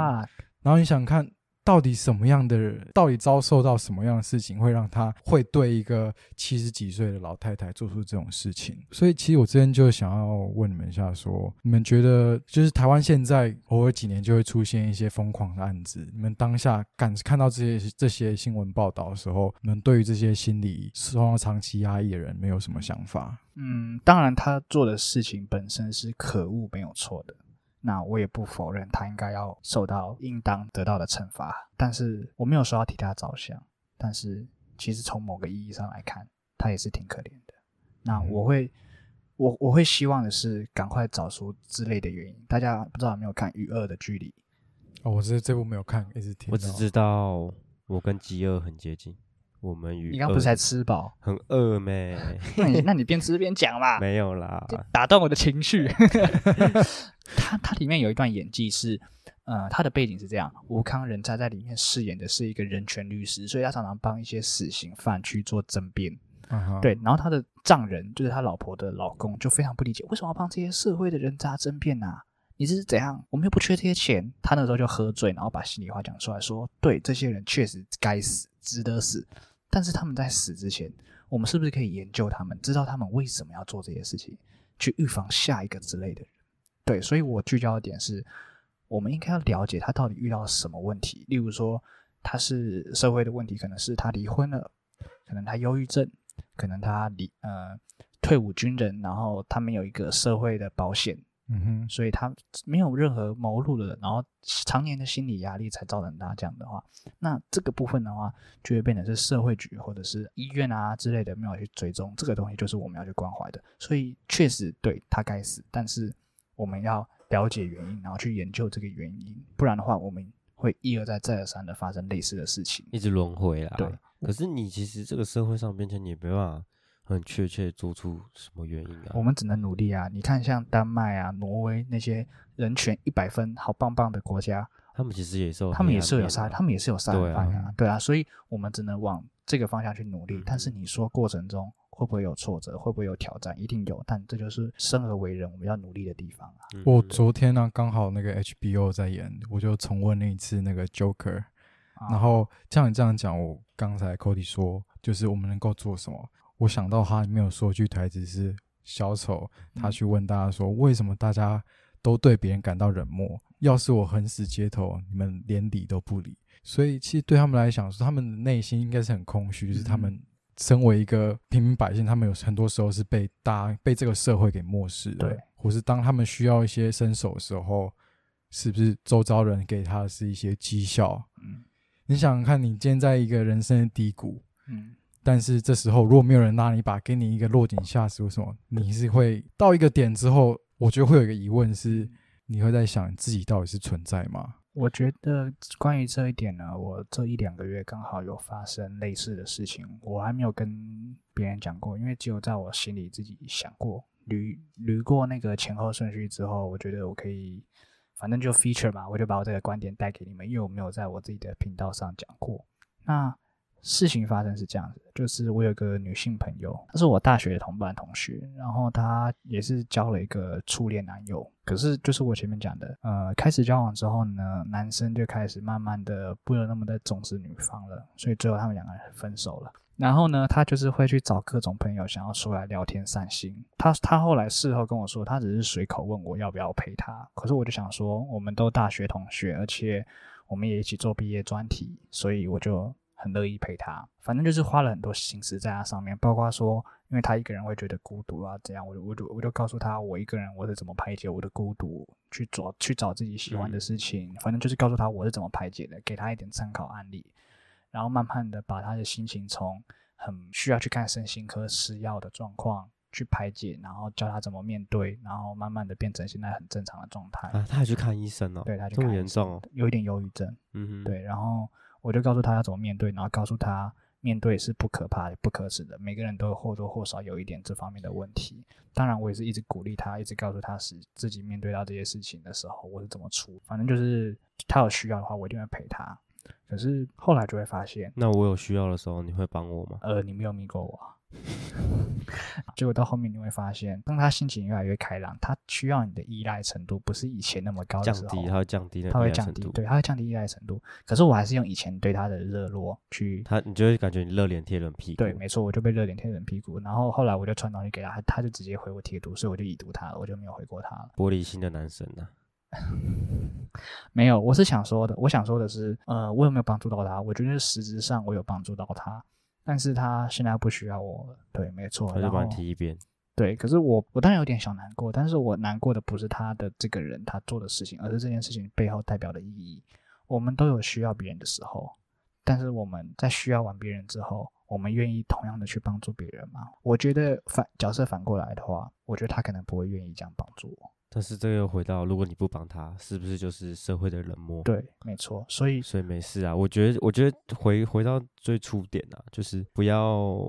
然后你想看，到底什么样的人，到底遭受到什么样的事情，会让他会对一个七十几岁的老太太做出这种事情？所以，其实我之前就想要问你们一下说你们觉得，就是台湾现在偶尔几年就会出现一些疯狂的案子，你们当下感看到这些这些新闻报道的时候，你们对于这些心理受到长期压抑的人，没有什么想法？嗯，当然他做的事情本身是可恶，没有错的。那我也不否认他应该要受到应当得到的惩罚，但是我没有说要替他着想。但是其实从某个意义上来看，他也是挺可怜的。那嗯我会，我我会希望的是赶快找出之类的原因。大家不知道有没有看《与恶的距离》？哦，我这这部没有看，一直听。我只知道我跟饥饿很接近，我们与你刚不是才吃饱？很饿咩？<laughs> 那你那你边吃边讲嘛，<laughs> 没有啦，打断我的情绪。<laughs> 他他里面有一段演技是，呃，他的背景是这样：吴康仁在在里面饰演的是一个人权律师，所以他常常帮一些死刑犯去做争辩。对，然后他的丈人就是他老婆的老公，就非常不理解，为什么要帮这些社会的人渣争辩啊？你这是怎样？我们又不缺这些钱。他那时候就喝醉，然后把心里话讲出来说：对，这些人确实该死，值得死。但是他们在死之前，我们是不是可以研究他们，知道他们为什么要做这些事情，去预防下一个之类的人？对，所以我聚焦的点是，我们应该要了解他到底遇到什么问题。例如说，他是社会的问题，可能是他离婚了，可能他忧郁症，可能他离呃退伍军人，然后他没有一个社会的保险，嗯哼，所以他没有任何谋路的，然后常年的心理压力才造成他这样的话，那这个部分的话，就会变成是社会局或者是医院啊之类的没有去追踪这个东西，就是我们要去关怀的。所以确实对他该死，但是我们要了解原因，然后去研究这个原因，不然的话，我们会一而再再而三的发生类似的事情。一直轮回啦。对，可是你其实这个社会上变成，你也没办法很确切做出什么原因啊。我们只能努力啊！你看，像丹麦啊、挪威那些人权一百分、好棒棒的国家，他们其实也是他们也是有杀，他们也是有杀人对啊犯啊，对啊，所以我们只能往这个方向去努力。嗯但是你说过程中会不会有挫折，会不会有挑战？一定有，但这就是生而为人我们要努力的地方啊。嗯我昨天呢刚好那个 HBO 在演，我就重温了一次那个 Joker，啊然后像你这样讲，我刚才 Cody 说，就是我们能够做什么？我想到他里面有说句台词是小丑，他嗯去问大家说，为什么大家都对别人感到冷漠？要是我横死街头，你们连理都不理。所以其实对他们来讲，说他们的内心应该是很空虚，就是他们嗯身为一个平民百姓，他们有很多时候是被大家被这个社会给漠视的，对，或是当他们需要一些伸手的时候，是不是周遭人给他的是一些讥笑？嗯你想想看，你今天在一个人生的低谷，嗯，但是这时候如果没有人拉你一把，给你一个落井下石，为什么？你是会到一个点之后，我觉得会有一个疑问是，你会在想自己到底是存在吗？我觉得关于这一点呢，我这一两个月刚好有发生类似的事情，我还没有跟别人讲过，因为只有在我心里自己想过，捋捋过那个前后顺序之后，我觉得我可以，反正就 feature 吧，我就把我这个观点带给你们，因为我没有在我自己的频道上讲过。那事情发生是这样子，就是我有个女性朋友，她是我大学的同班同学，然后她也是交了一个初恋男友，可是就是我前面讲的，呃，开始交往之后呢，男生就开始慢慢的不那么的重视女方了，所以最后他们两个人分手了。然后呢，他就是会去找各种朋友，想要出来聊天散心。他他后来事后跟我说，他只是随口问我要不要陪他。可是我就想说，我们都大学同学，而且我们也一起做毕业专题，所以我就很乐意陪他。反正就是花了很多心思在他上面，包括说，因为他一个人会觉得孤独啊，这样我就我就我就告诉他，我一个人我是怎么排解我的孤独，去找去找自己喜欢的事情，反正就是告诉他我是怎么排解的，给他一点参考案例。然后慢慢的把他的心情从很需要去看身心科吃药的状况去排解，然后教他怎么面对，然后慢慢的变成现在很正常的状态。啊，他还去看医生哦，对他去这么看医生严重哦，有一点忧郁症。嗯哼，对，然后我就告诉他要怎么面对，然后告诉他面对是不可怕、不可耻的，每个人都或多或少有一点这方面的问题。当然，我也是一直鼓励他，一直告诉他是自己面对到这些事情的时候，我是怎么处。反正就是他有需要的话，我一定会陪他。可是后来就会发现，那我有需要的时候，你会帮我吗？呃，你没有迷过我啊。<laughs> 结果到后面你会发现，当他心情越来越开朗，他需要你的依赖程度不是以前那么高的时候，降低，他会降低那他会降低，对，他会降低依赖程度。可是我还是用以前对他的热络去，他你就会感觉你热脸贴冷屁股，对，没错，我就被热脸贴冷屁股。然后后来我就传东西给他，他就直接回我贴图，所以我就已读他了，我就没有回过他了。<laughs> 玻璃心的男生呐、<laughs> 没有，我是想说的，我想说的是，呃，我有没有帮助到他？我觉得实质上我有帮助到他，但是他现在不需要我了。对，没错。他就把你踢一边。对，可是我我当然有点小难过，但是我难过的不是他的这个人他做的事情，而是这件事情背后代表的意义。我们都有需要别人的时候，但是我们在需要完别人之后，我们愿意同样的去帮助别人吗？我觉得反角色反过来的话，我觉得他可能不会愿意这样帮助我。但是这个又回到，如果你不帮他，是不是就是社会的冷漠？对，没错。所以，所以没事啊。我觉得，我觉得回回到最初点啊，就是不要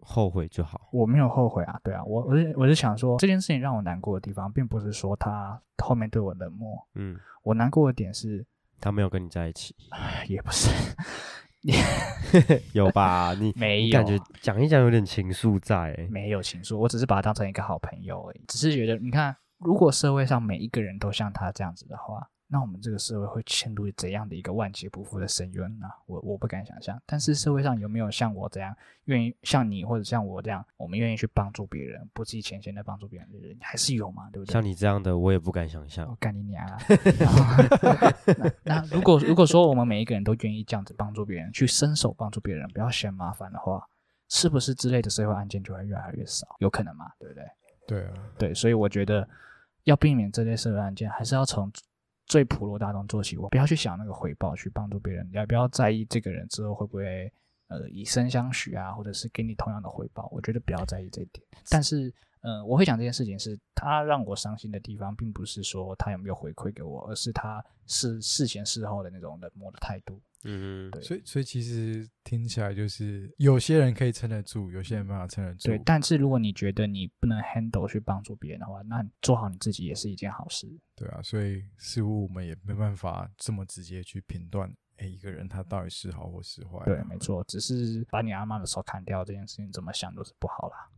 后悔就好。我没有后悔啊，对啊，我我是我是想说，这件事情让我难过的地方，并不是说他后面对我冷漠，嗯，我难过的点是，他没有跟你在一起，也不是，<laughs> 有吧？你 <laughs> 没有感觉讲一讲有点情愫在、欸，没有情愫，我只是把他当成一个好朋友而已，只是觉得，你看。如果社会上每一个人都像他这样子的话，那我们这个社会会陷入怎样的一个万劫不复的深渊呢？我我不敢想象。但是社会上有没有像我这样愿意像你或者像我这样，我们愿意去帮助别人、不计前嫌的帮助别人的人，还是有嘛？对不对？像你这样的，我也不敢想象。我干你娘啊！那如果如果说我们每一个人都愿意这样子帮助别人，去伸手帮助别人，不要嫌麻烦的话，是不是之类的社会案件就会越来越少？有可能嘛？对不对？对啊，对，所以我觉得。要避免这类社会案件，还是要从最普罗大众做起。我不要去想那个回报，去帮助别人，也不要在意这个人之后会不会呃以身相许啊，或者是给你同样的回报。我觉得不要在意这一点。但是，呃，我会讲这件事情是他让我伤心的地方，并不是说他有没有回馈给我，而是他是事前事后的那种冷漠的态度。嗯，对，所以所以其实听起来就是有些人可以撑得住，有些人没办法撑得住。对，但是如果你觉得你不能 handle 去帮助别人的话，那做好你自己也是一件好事。对啊，所以似乎我们也没办法这么直接去评断，哎，一个人他到底是好或是坏。对，没错，只是把你阿妈的手砍掉这件事情，怎么想都是不好啦。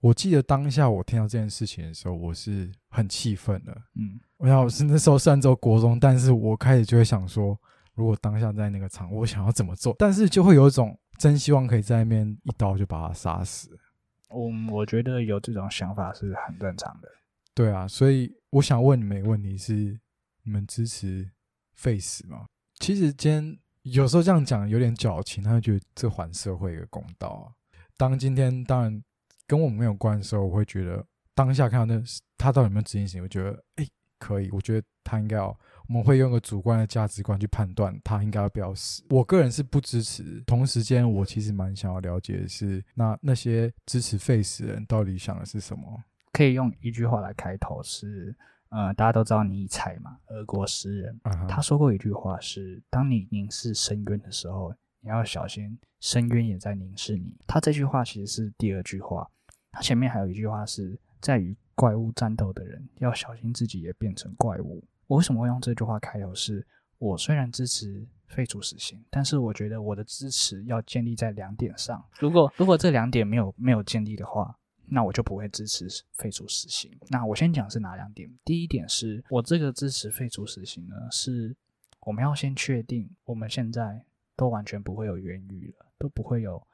我记得当下我听到这件事情的时候，我是很气愤的。嗯，我想我是那时候算走国中，但是我开始就会想说。如果当下在那个场，我想要怎么做？但是就会有一种真希望可以在那边一刀就把他杀死。我我觉得有这种想法是很正常的。对啊，所以我想问你们一个问题：是你们支持 Face 吗？其实今天有时候这样讲有点矫情，他会觉得这还社会一个公道啊。当今天当然跟我们没有关的时候，我会觉得当下看到那他到底有没有执行行为，我觉得哎可以，我觉得他应该要。我们会用个主观的价值观去判断他应该要不要死。我个人是不支持。同时间，我其实蛮想要了解的是，那那些支持废死人到底想的是什么？可以用一句话来开头是：呃，大家都知道尼采嘛，俄国诗人，他说过一句话是：当你凝视深渊的时候，你要小心，深渊也在凝视你。他这句话其实是第二句话，他前面还有一句话是在与怪物战斗的人要小心自己也变成怪物。我为什么会用这句话开头？是我虽然支持废除死刑，但是我觉得我的支持要建立在两点上。如果如果这两点没有没有建立的话，那我就不会支持废除死刑。那我先讲是哪两点？第一点是我这个支持废除死刑呢，是我们要先确定我们现在都完全不会有冤狱了，都不会有。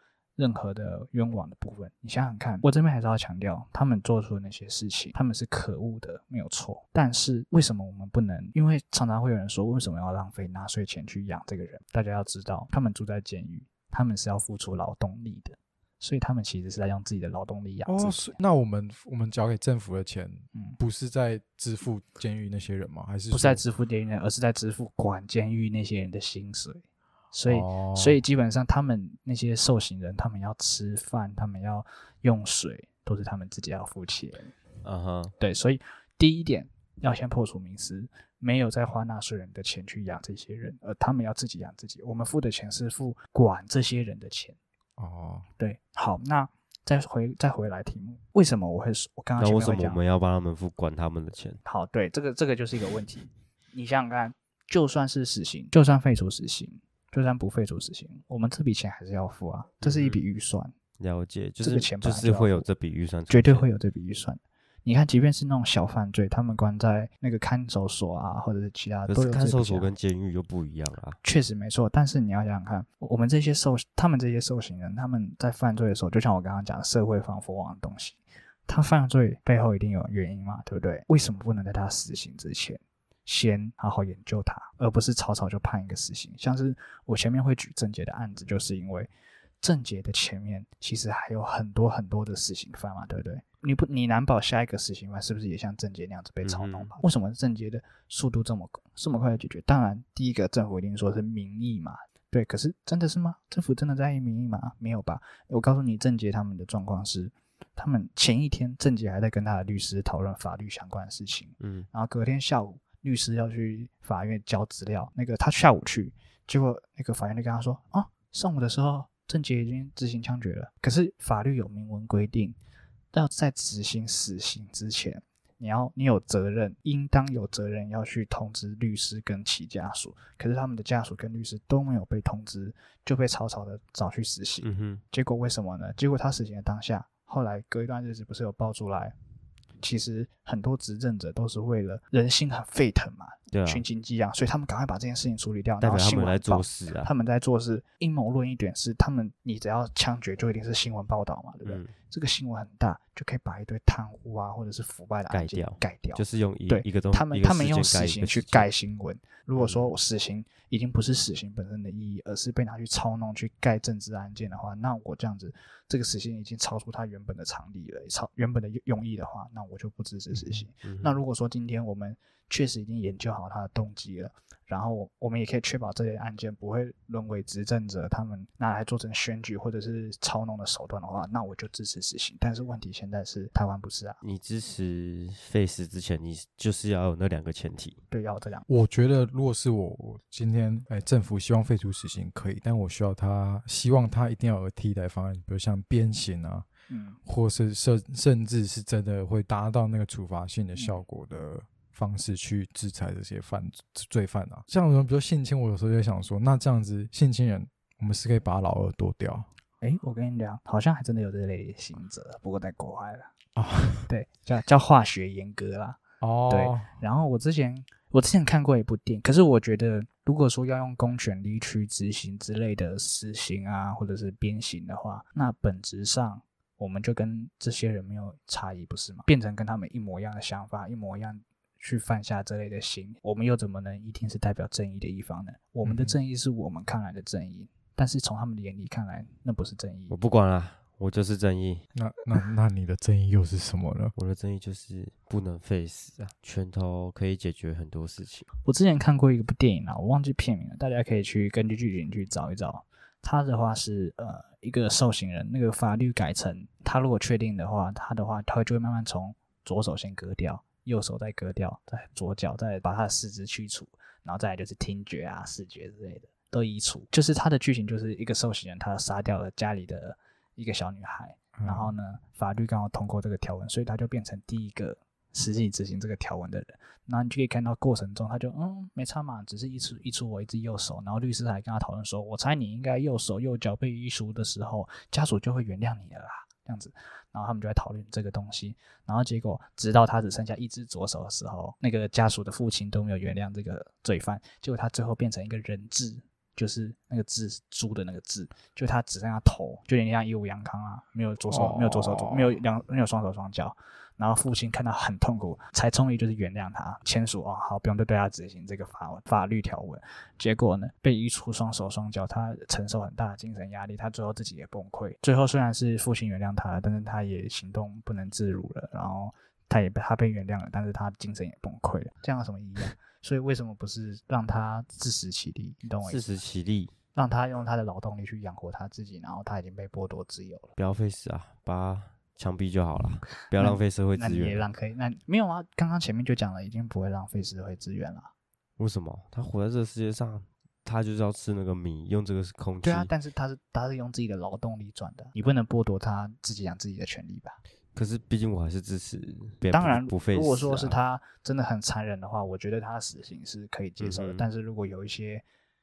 任何的冤枉的部分，你想想看，我这边还是要强调，他们做出的那些事情，他们是可恶的，没有错。但是为什么我们不能？因为常常会有人说，为什么要浪费纳税钱去养这个人？大家要知道，他们住在监狱，他们是要付出劳动力的，所以他们其实是在用自己的劳动力养自己。那我们我们交给政府的钱，嗯，不是在支付监狱那些人吗？还是不是在支付监狱人，而是在支付管监狱那些人的薪水？所以，所以基本上，他们那些受刑人，他们要吃饭，他们要用水，都是他们自己要付钱。嗯哼，对。所以，第一点要先破除迷思，没有在花纳税人的钱去养这些人，而他们要自己养自己。我们付的钱是付管这些人的钱。哦，对。好，那再回再回来题目，为什么我会说？我刚刚那为什么我们要帮他们付管他们的钱？好，对，这个这个就是一个问题。你想想看，就算是死刑，就算废除死刑。就算不废除死刑，我们这笔钱还是要付啊，这是一笔预算。了解，就是钱就是会有这笔预算，绝对会有这笔预算。你看，即便是那种小犯罪，他们关在那个看守所啊，或者是其他，都看守所跟监狱又不一样啊。确实没错，但是你要想想看，我们这些受他们这些受刑人，他们在犯罪的时候，就像我刚刚讲的社会防腐网的东西，他犯罪背后一定有原因嘛，对不对？为什么不能在他死刑之前？先好好研究它，而不是草草就判一个死刑。像是我前面会举郑杰的案子，就是因为郑杰的前面其实还有很多很多的死刑犯嘛，对不对？你不，你难保下一个死刑犯是不是也像郑杰那样子被操弄吧？为什么郑杰的速度这么这么快就解决？当然，第一个政府一定说是民意嘛，对，可是真的是吗？政府真的在意民意吗？没有吧？我告诉你，郑杰他们的状况是，他们前一天郑杰还在跟他的律师讨论法律相关的事情，嗯，然后隔天下午律师要去法院交资料，那个他下午去，结果那个法院就跟他说啊，上午的时候郑杰已经执行枪决了，可是法律有明文规定，要在执行死刑之前。你要，你有责任，应当有责任要去通知律师跟其家属。可是他们的家属跟律师都没有被通知，就被草草的找去死刑。嗯哼，结果为什么呢？结果他死刑的当下，后来隔一段日子不是有爆出来，其实很多执政者都是为了人心很沸腾嘛，对啊，群情激昂，所以他们赶快把这件事情处理掉。代表他然后新闻们来做报，事啊，他们在做事阴谋论一点是，他们你只要枪决就一定是新闻报道嘛，对不对？嗯，这个新闻很大，就可以把一堆贪污啊或者是腐败的案件盖掉盖掉。就是用一对一个东，他们他们用死刑去盖新闻。如果说嗯死刑已经不是死刑本身的意义，而是被拿去操弄去盖政治案件的话，那我这样子，这个死刑已经超出它原本的常理了，超原本的用意的话，那我就不支持死刑。那如果说今天我们确实已经研究好他的动机了，然后我们也可以确保这些案件不会沦为执政者他们拿来做成选举或者是操弄的手段的话，那我就支持死刑。但是问题现在是台湾不是啊，你支持废死之前，你就是要有那两个前提。对，要这样。我觉得，如果是我，我今天哎，政府希望废除死刑可以，但我需要他，希望他一定要有替代方案，比如像鞭刑啊，嗯，或是甚甚至是真的会达到那个处罚性的效果的方式去制裁这些犯罪犯啊。像我们比如性侵，我有时候就想说，那这样子性侵人，我们是可以把老二剁掉哎，我跟你讲，好像还真的有这类刑责，不过在国外了。啊。对，叫叫化学阉割啦。哦，对然后我之前我之前看过一部电影，可是我觉得如果说要用公权力去执行之类的死刑啊，或者是鞭刑的话，那本质上我们就跟这些人没有差异，不是吗？变成跟他们一模一样的想法，一模一样。去犯下这类的刑，我们又怎么能一定是代表正义的一方呢？我们的正义是我们看来的正义，但是从他们的眼里看来，那不是正义我。不管了，我就是正义。那那那你的正义又是什么呢？<laughs> 我的正义就是不能废死啊，拳头可以解决很多事情。我之前看过一部电影啊，我忘记片名了，大家可以去根据剧情去找一找。他的话是呃一个受刑人，那个法律改成他如果确定的话，他的话他会就会慢慢从左手先割掉，右手再割掉，再左脚再把他的四肢去除，然后再来就是听觉啊、视觉之类的都移除。就是他的剧情就是一个受刑人他杀掉了家里的一个小女孩，嗯然后呢，法律刚好通过这个条文，所以他就变成第一个实际执行这个条文的人。然后你就可以看到过程中，他就嗯没差嘛，只是移除移除我一只右手。然后律师还跟他讨论说，我猜你应该右手右脚被移除的时候，家属就会原谅你了啦，这样子。然后他们就在讨论这个东西。然后结果直到他只剩下一只左手的时候，那个家属的父亲都没有原谅这个罪犯。结果他最后变成一个人质。就是那个字猪的那个字，就他只剩下头，就有点像一五阳康啊，没有左手，没有左手左，没有两，没有双手双脚。然后父亲看到很痛苦，才终于就是原谅他，签署哦好，不用再对他执行这个法法律条文。结果呢，被移除双手双脚，他承受很大的精神压力，他最后自己也崩溃。最后虽然是父亲原谅他了，但是他也行动不能自如了，然后他也被他被原谅了，但是他精神也崩溃了。这样有什么意义？所以为什么不是让他自食其力？你懂我意思自？食其力，让他用他的劳动力去养活他自己，然后他已经被剥夺自由了。不要费事啊，把它枪毙就好了，不要浪费社会资源那你也资源。浪费？那没有啊？刚刚前面就讲了，已经不会浪费社会资源了。为什么？他活在这个世界上，他就是要吃那个米，用这个是空气。对啊，但是他是他是用自己的劳动力赚的，你不能剥夺他自己养自己的权利吧？可是毕竟我还是支持当然，不废。如果说是他真的很残忍的话，我觉得他的死刑是可以接受的。嗯但是如果有一些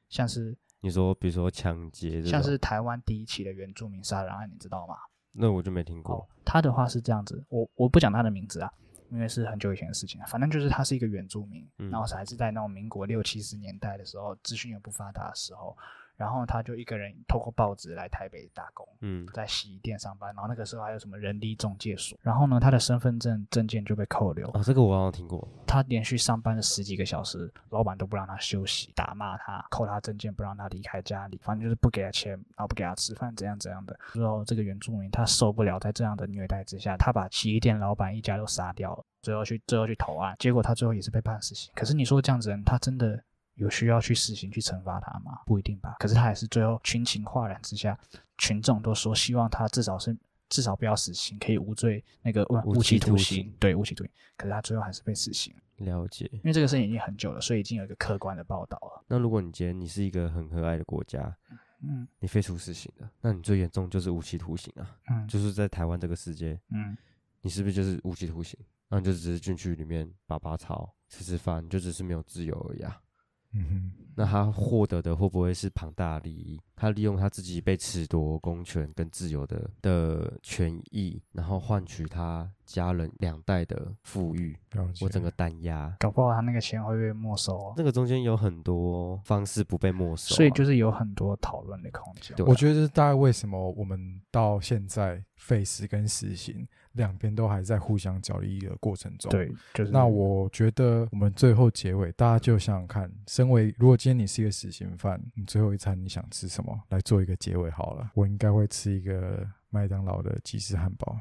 像是你说，比如说抢劫这种像是台湾第一起的原住民杀人案，你知道吗？那我就没听过。哦，他的话是这样子，我我不讲他的名字啊，因为是很久以前的事情了。反正就是他是一个原住民，嗯然后还是在那种民国六七十年代的时候，资讯也不发达的时候，然后他就一个人透过报纸来台北打工。嗯，在洗衣店上班，然后那个时候还有什么人力中介所，然后呢，他的身份证证件就被扣留，哦，这个我好像听过。他连续上班了十几个小时，老板都不让他休息，打骂他，扣他证件，不让他离开家里，反正就是不给他钱，然后不给他吃饭，怎样怎样的。之后这个原住民他受不了在这样的虐待之下，他把洗衣店老板一家都杀掉了，最后去最后去投案，结果他最后也是被判死刑。可是你说这样子的人，他真的有需要去死刑去惩罚他吗？不一定吧。可是他还是最后群情哗然之下，群众都说希望他至少是至少不要死刑，可以无罪那个无期徒刑刑，对无期徒刑。可是他最后还是被死刑，了解。因为这个事情已经很久了，所以已经有一个客观的报道了。那如果你今天你是一个很和蔼的国家，嗯你废除死刑了，那你最严重就是无期徒刑啊。嗯就是在台湾这个世界，嗯，你是不是就是无期徒刑？那你就只是进去里面拔拔草、吃吃饭，你就只是没有自由而已啊。嗯哼，那他获得的会不会是庞大的利益？他利用他自己被褫夺公权跟自由的的权益，然后换取他家人两代的富裕，我整个弹压。搞不好他那个钱会被没收哦。那个中间有很多方式不被没收啊、所以就是有很多讨论的空间。对啊我觉得这是大概为什么我们到现在废死跟死刑两边都还在互相角力的过程中。。对，就是那我觉得我们最后结尾，大家就想想看，身为如果今天你是一个死刑犯，你最后一餐你想吃什么？来做一个结尾好了。我应该会吃一个麦当劳的吉士汉堡。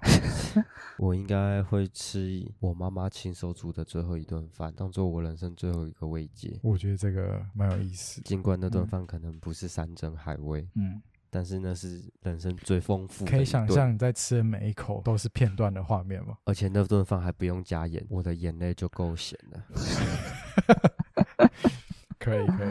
<laughs> 我应该会吃我妈妈亲手煮的最后一顿饭，当做我人生最后一个慰藉。我觉得这个蛮有意思。尽管那顿嗯饭可能不是山珍海味，嗯，但是那是人生最丰富的。可以想，象你在吃的每一口都是片段的画面吗？而且那顿饭还不用加盐，我的眼泪就够咸了。<laughs> 可以，可以。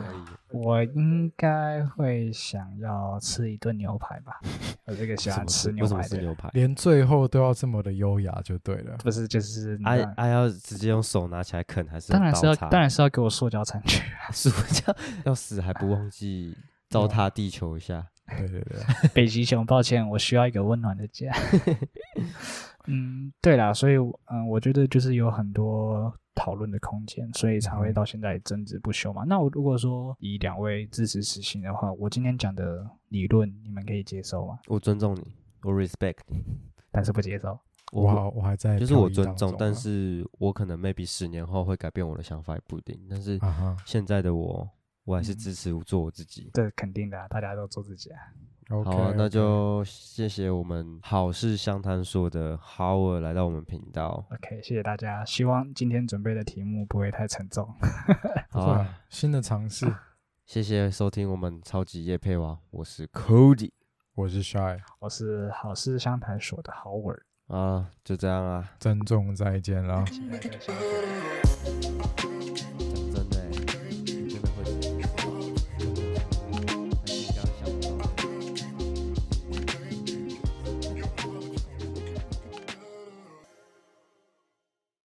我应该会想要吃一顿牛排吧。<laughs> 我这个喜欢吃牛为什么排的人，是牛排？连最后都要这么的优雅就对了。不是就是你啊啊！要直接用手拿起来啃，还是当然是要当然是要给我塑胶餐具啊。是这样，要死还不忘记糟蹋地球一下。对对对，<laughs> 北极熊，抱歉，我需要一个温暖的家。<laughs> 嗯，对啦，所以嗯，我觉得就是有很多讨论的空间，所以才会到现在争执不休嘛。那我如果说以两位支持死刑的话，我今天讲的理论你们可以接受吗？我尊重你，我 respect 你，但是不接受。我我好我还在就是我尊重，但是我可能 maybe 十年后会改变我的想法也不一定。但是现在的我，我还是嗯支持做我自己。这肯定的啊、大家都做自己啊。，OK，好啊，那就谢谢我们好事相谈所的 Howard 来到我们频道。OK，谢谢大家。希望今天准备的题目不会太沉重。<laughs> 好啊，新的尝试。<laughs> 谢谢收听我们超级夜配王，我是 Cody 我是 Shy，我是好事相谈所的 Howard，啊，就这样啊。珍重再见啦。期待在下一集。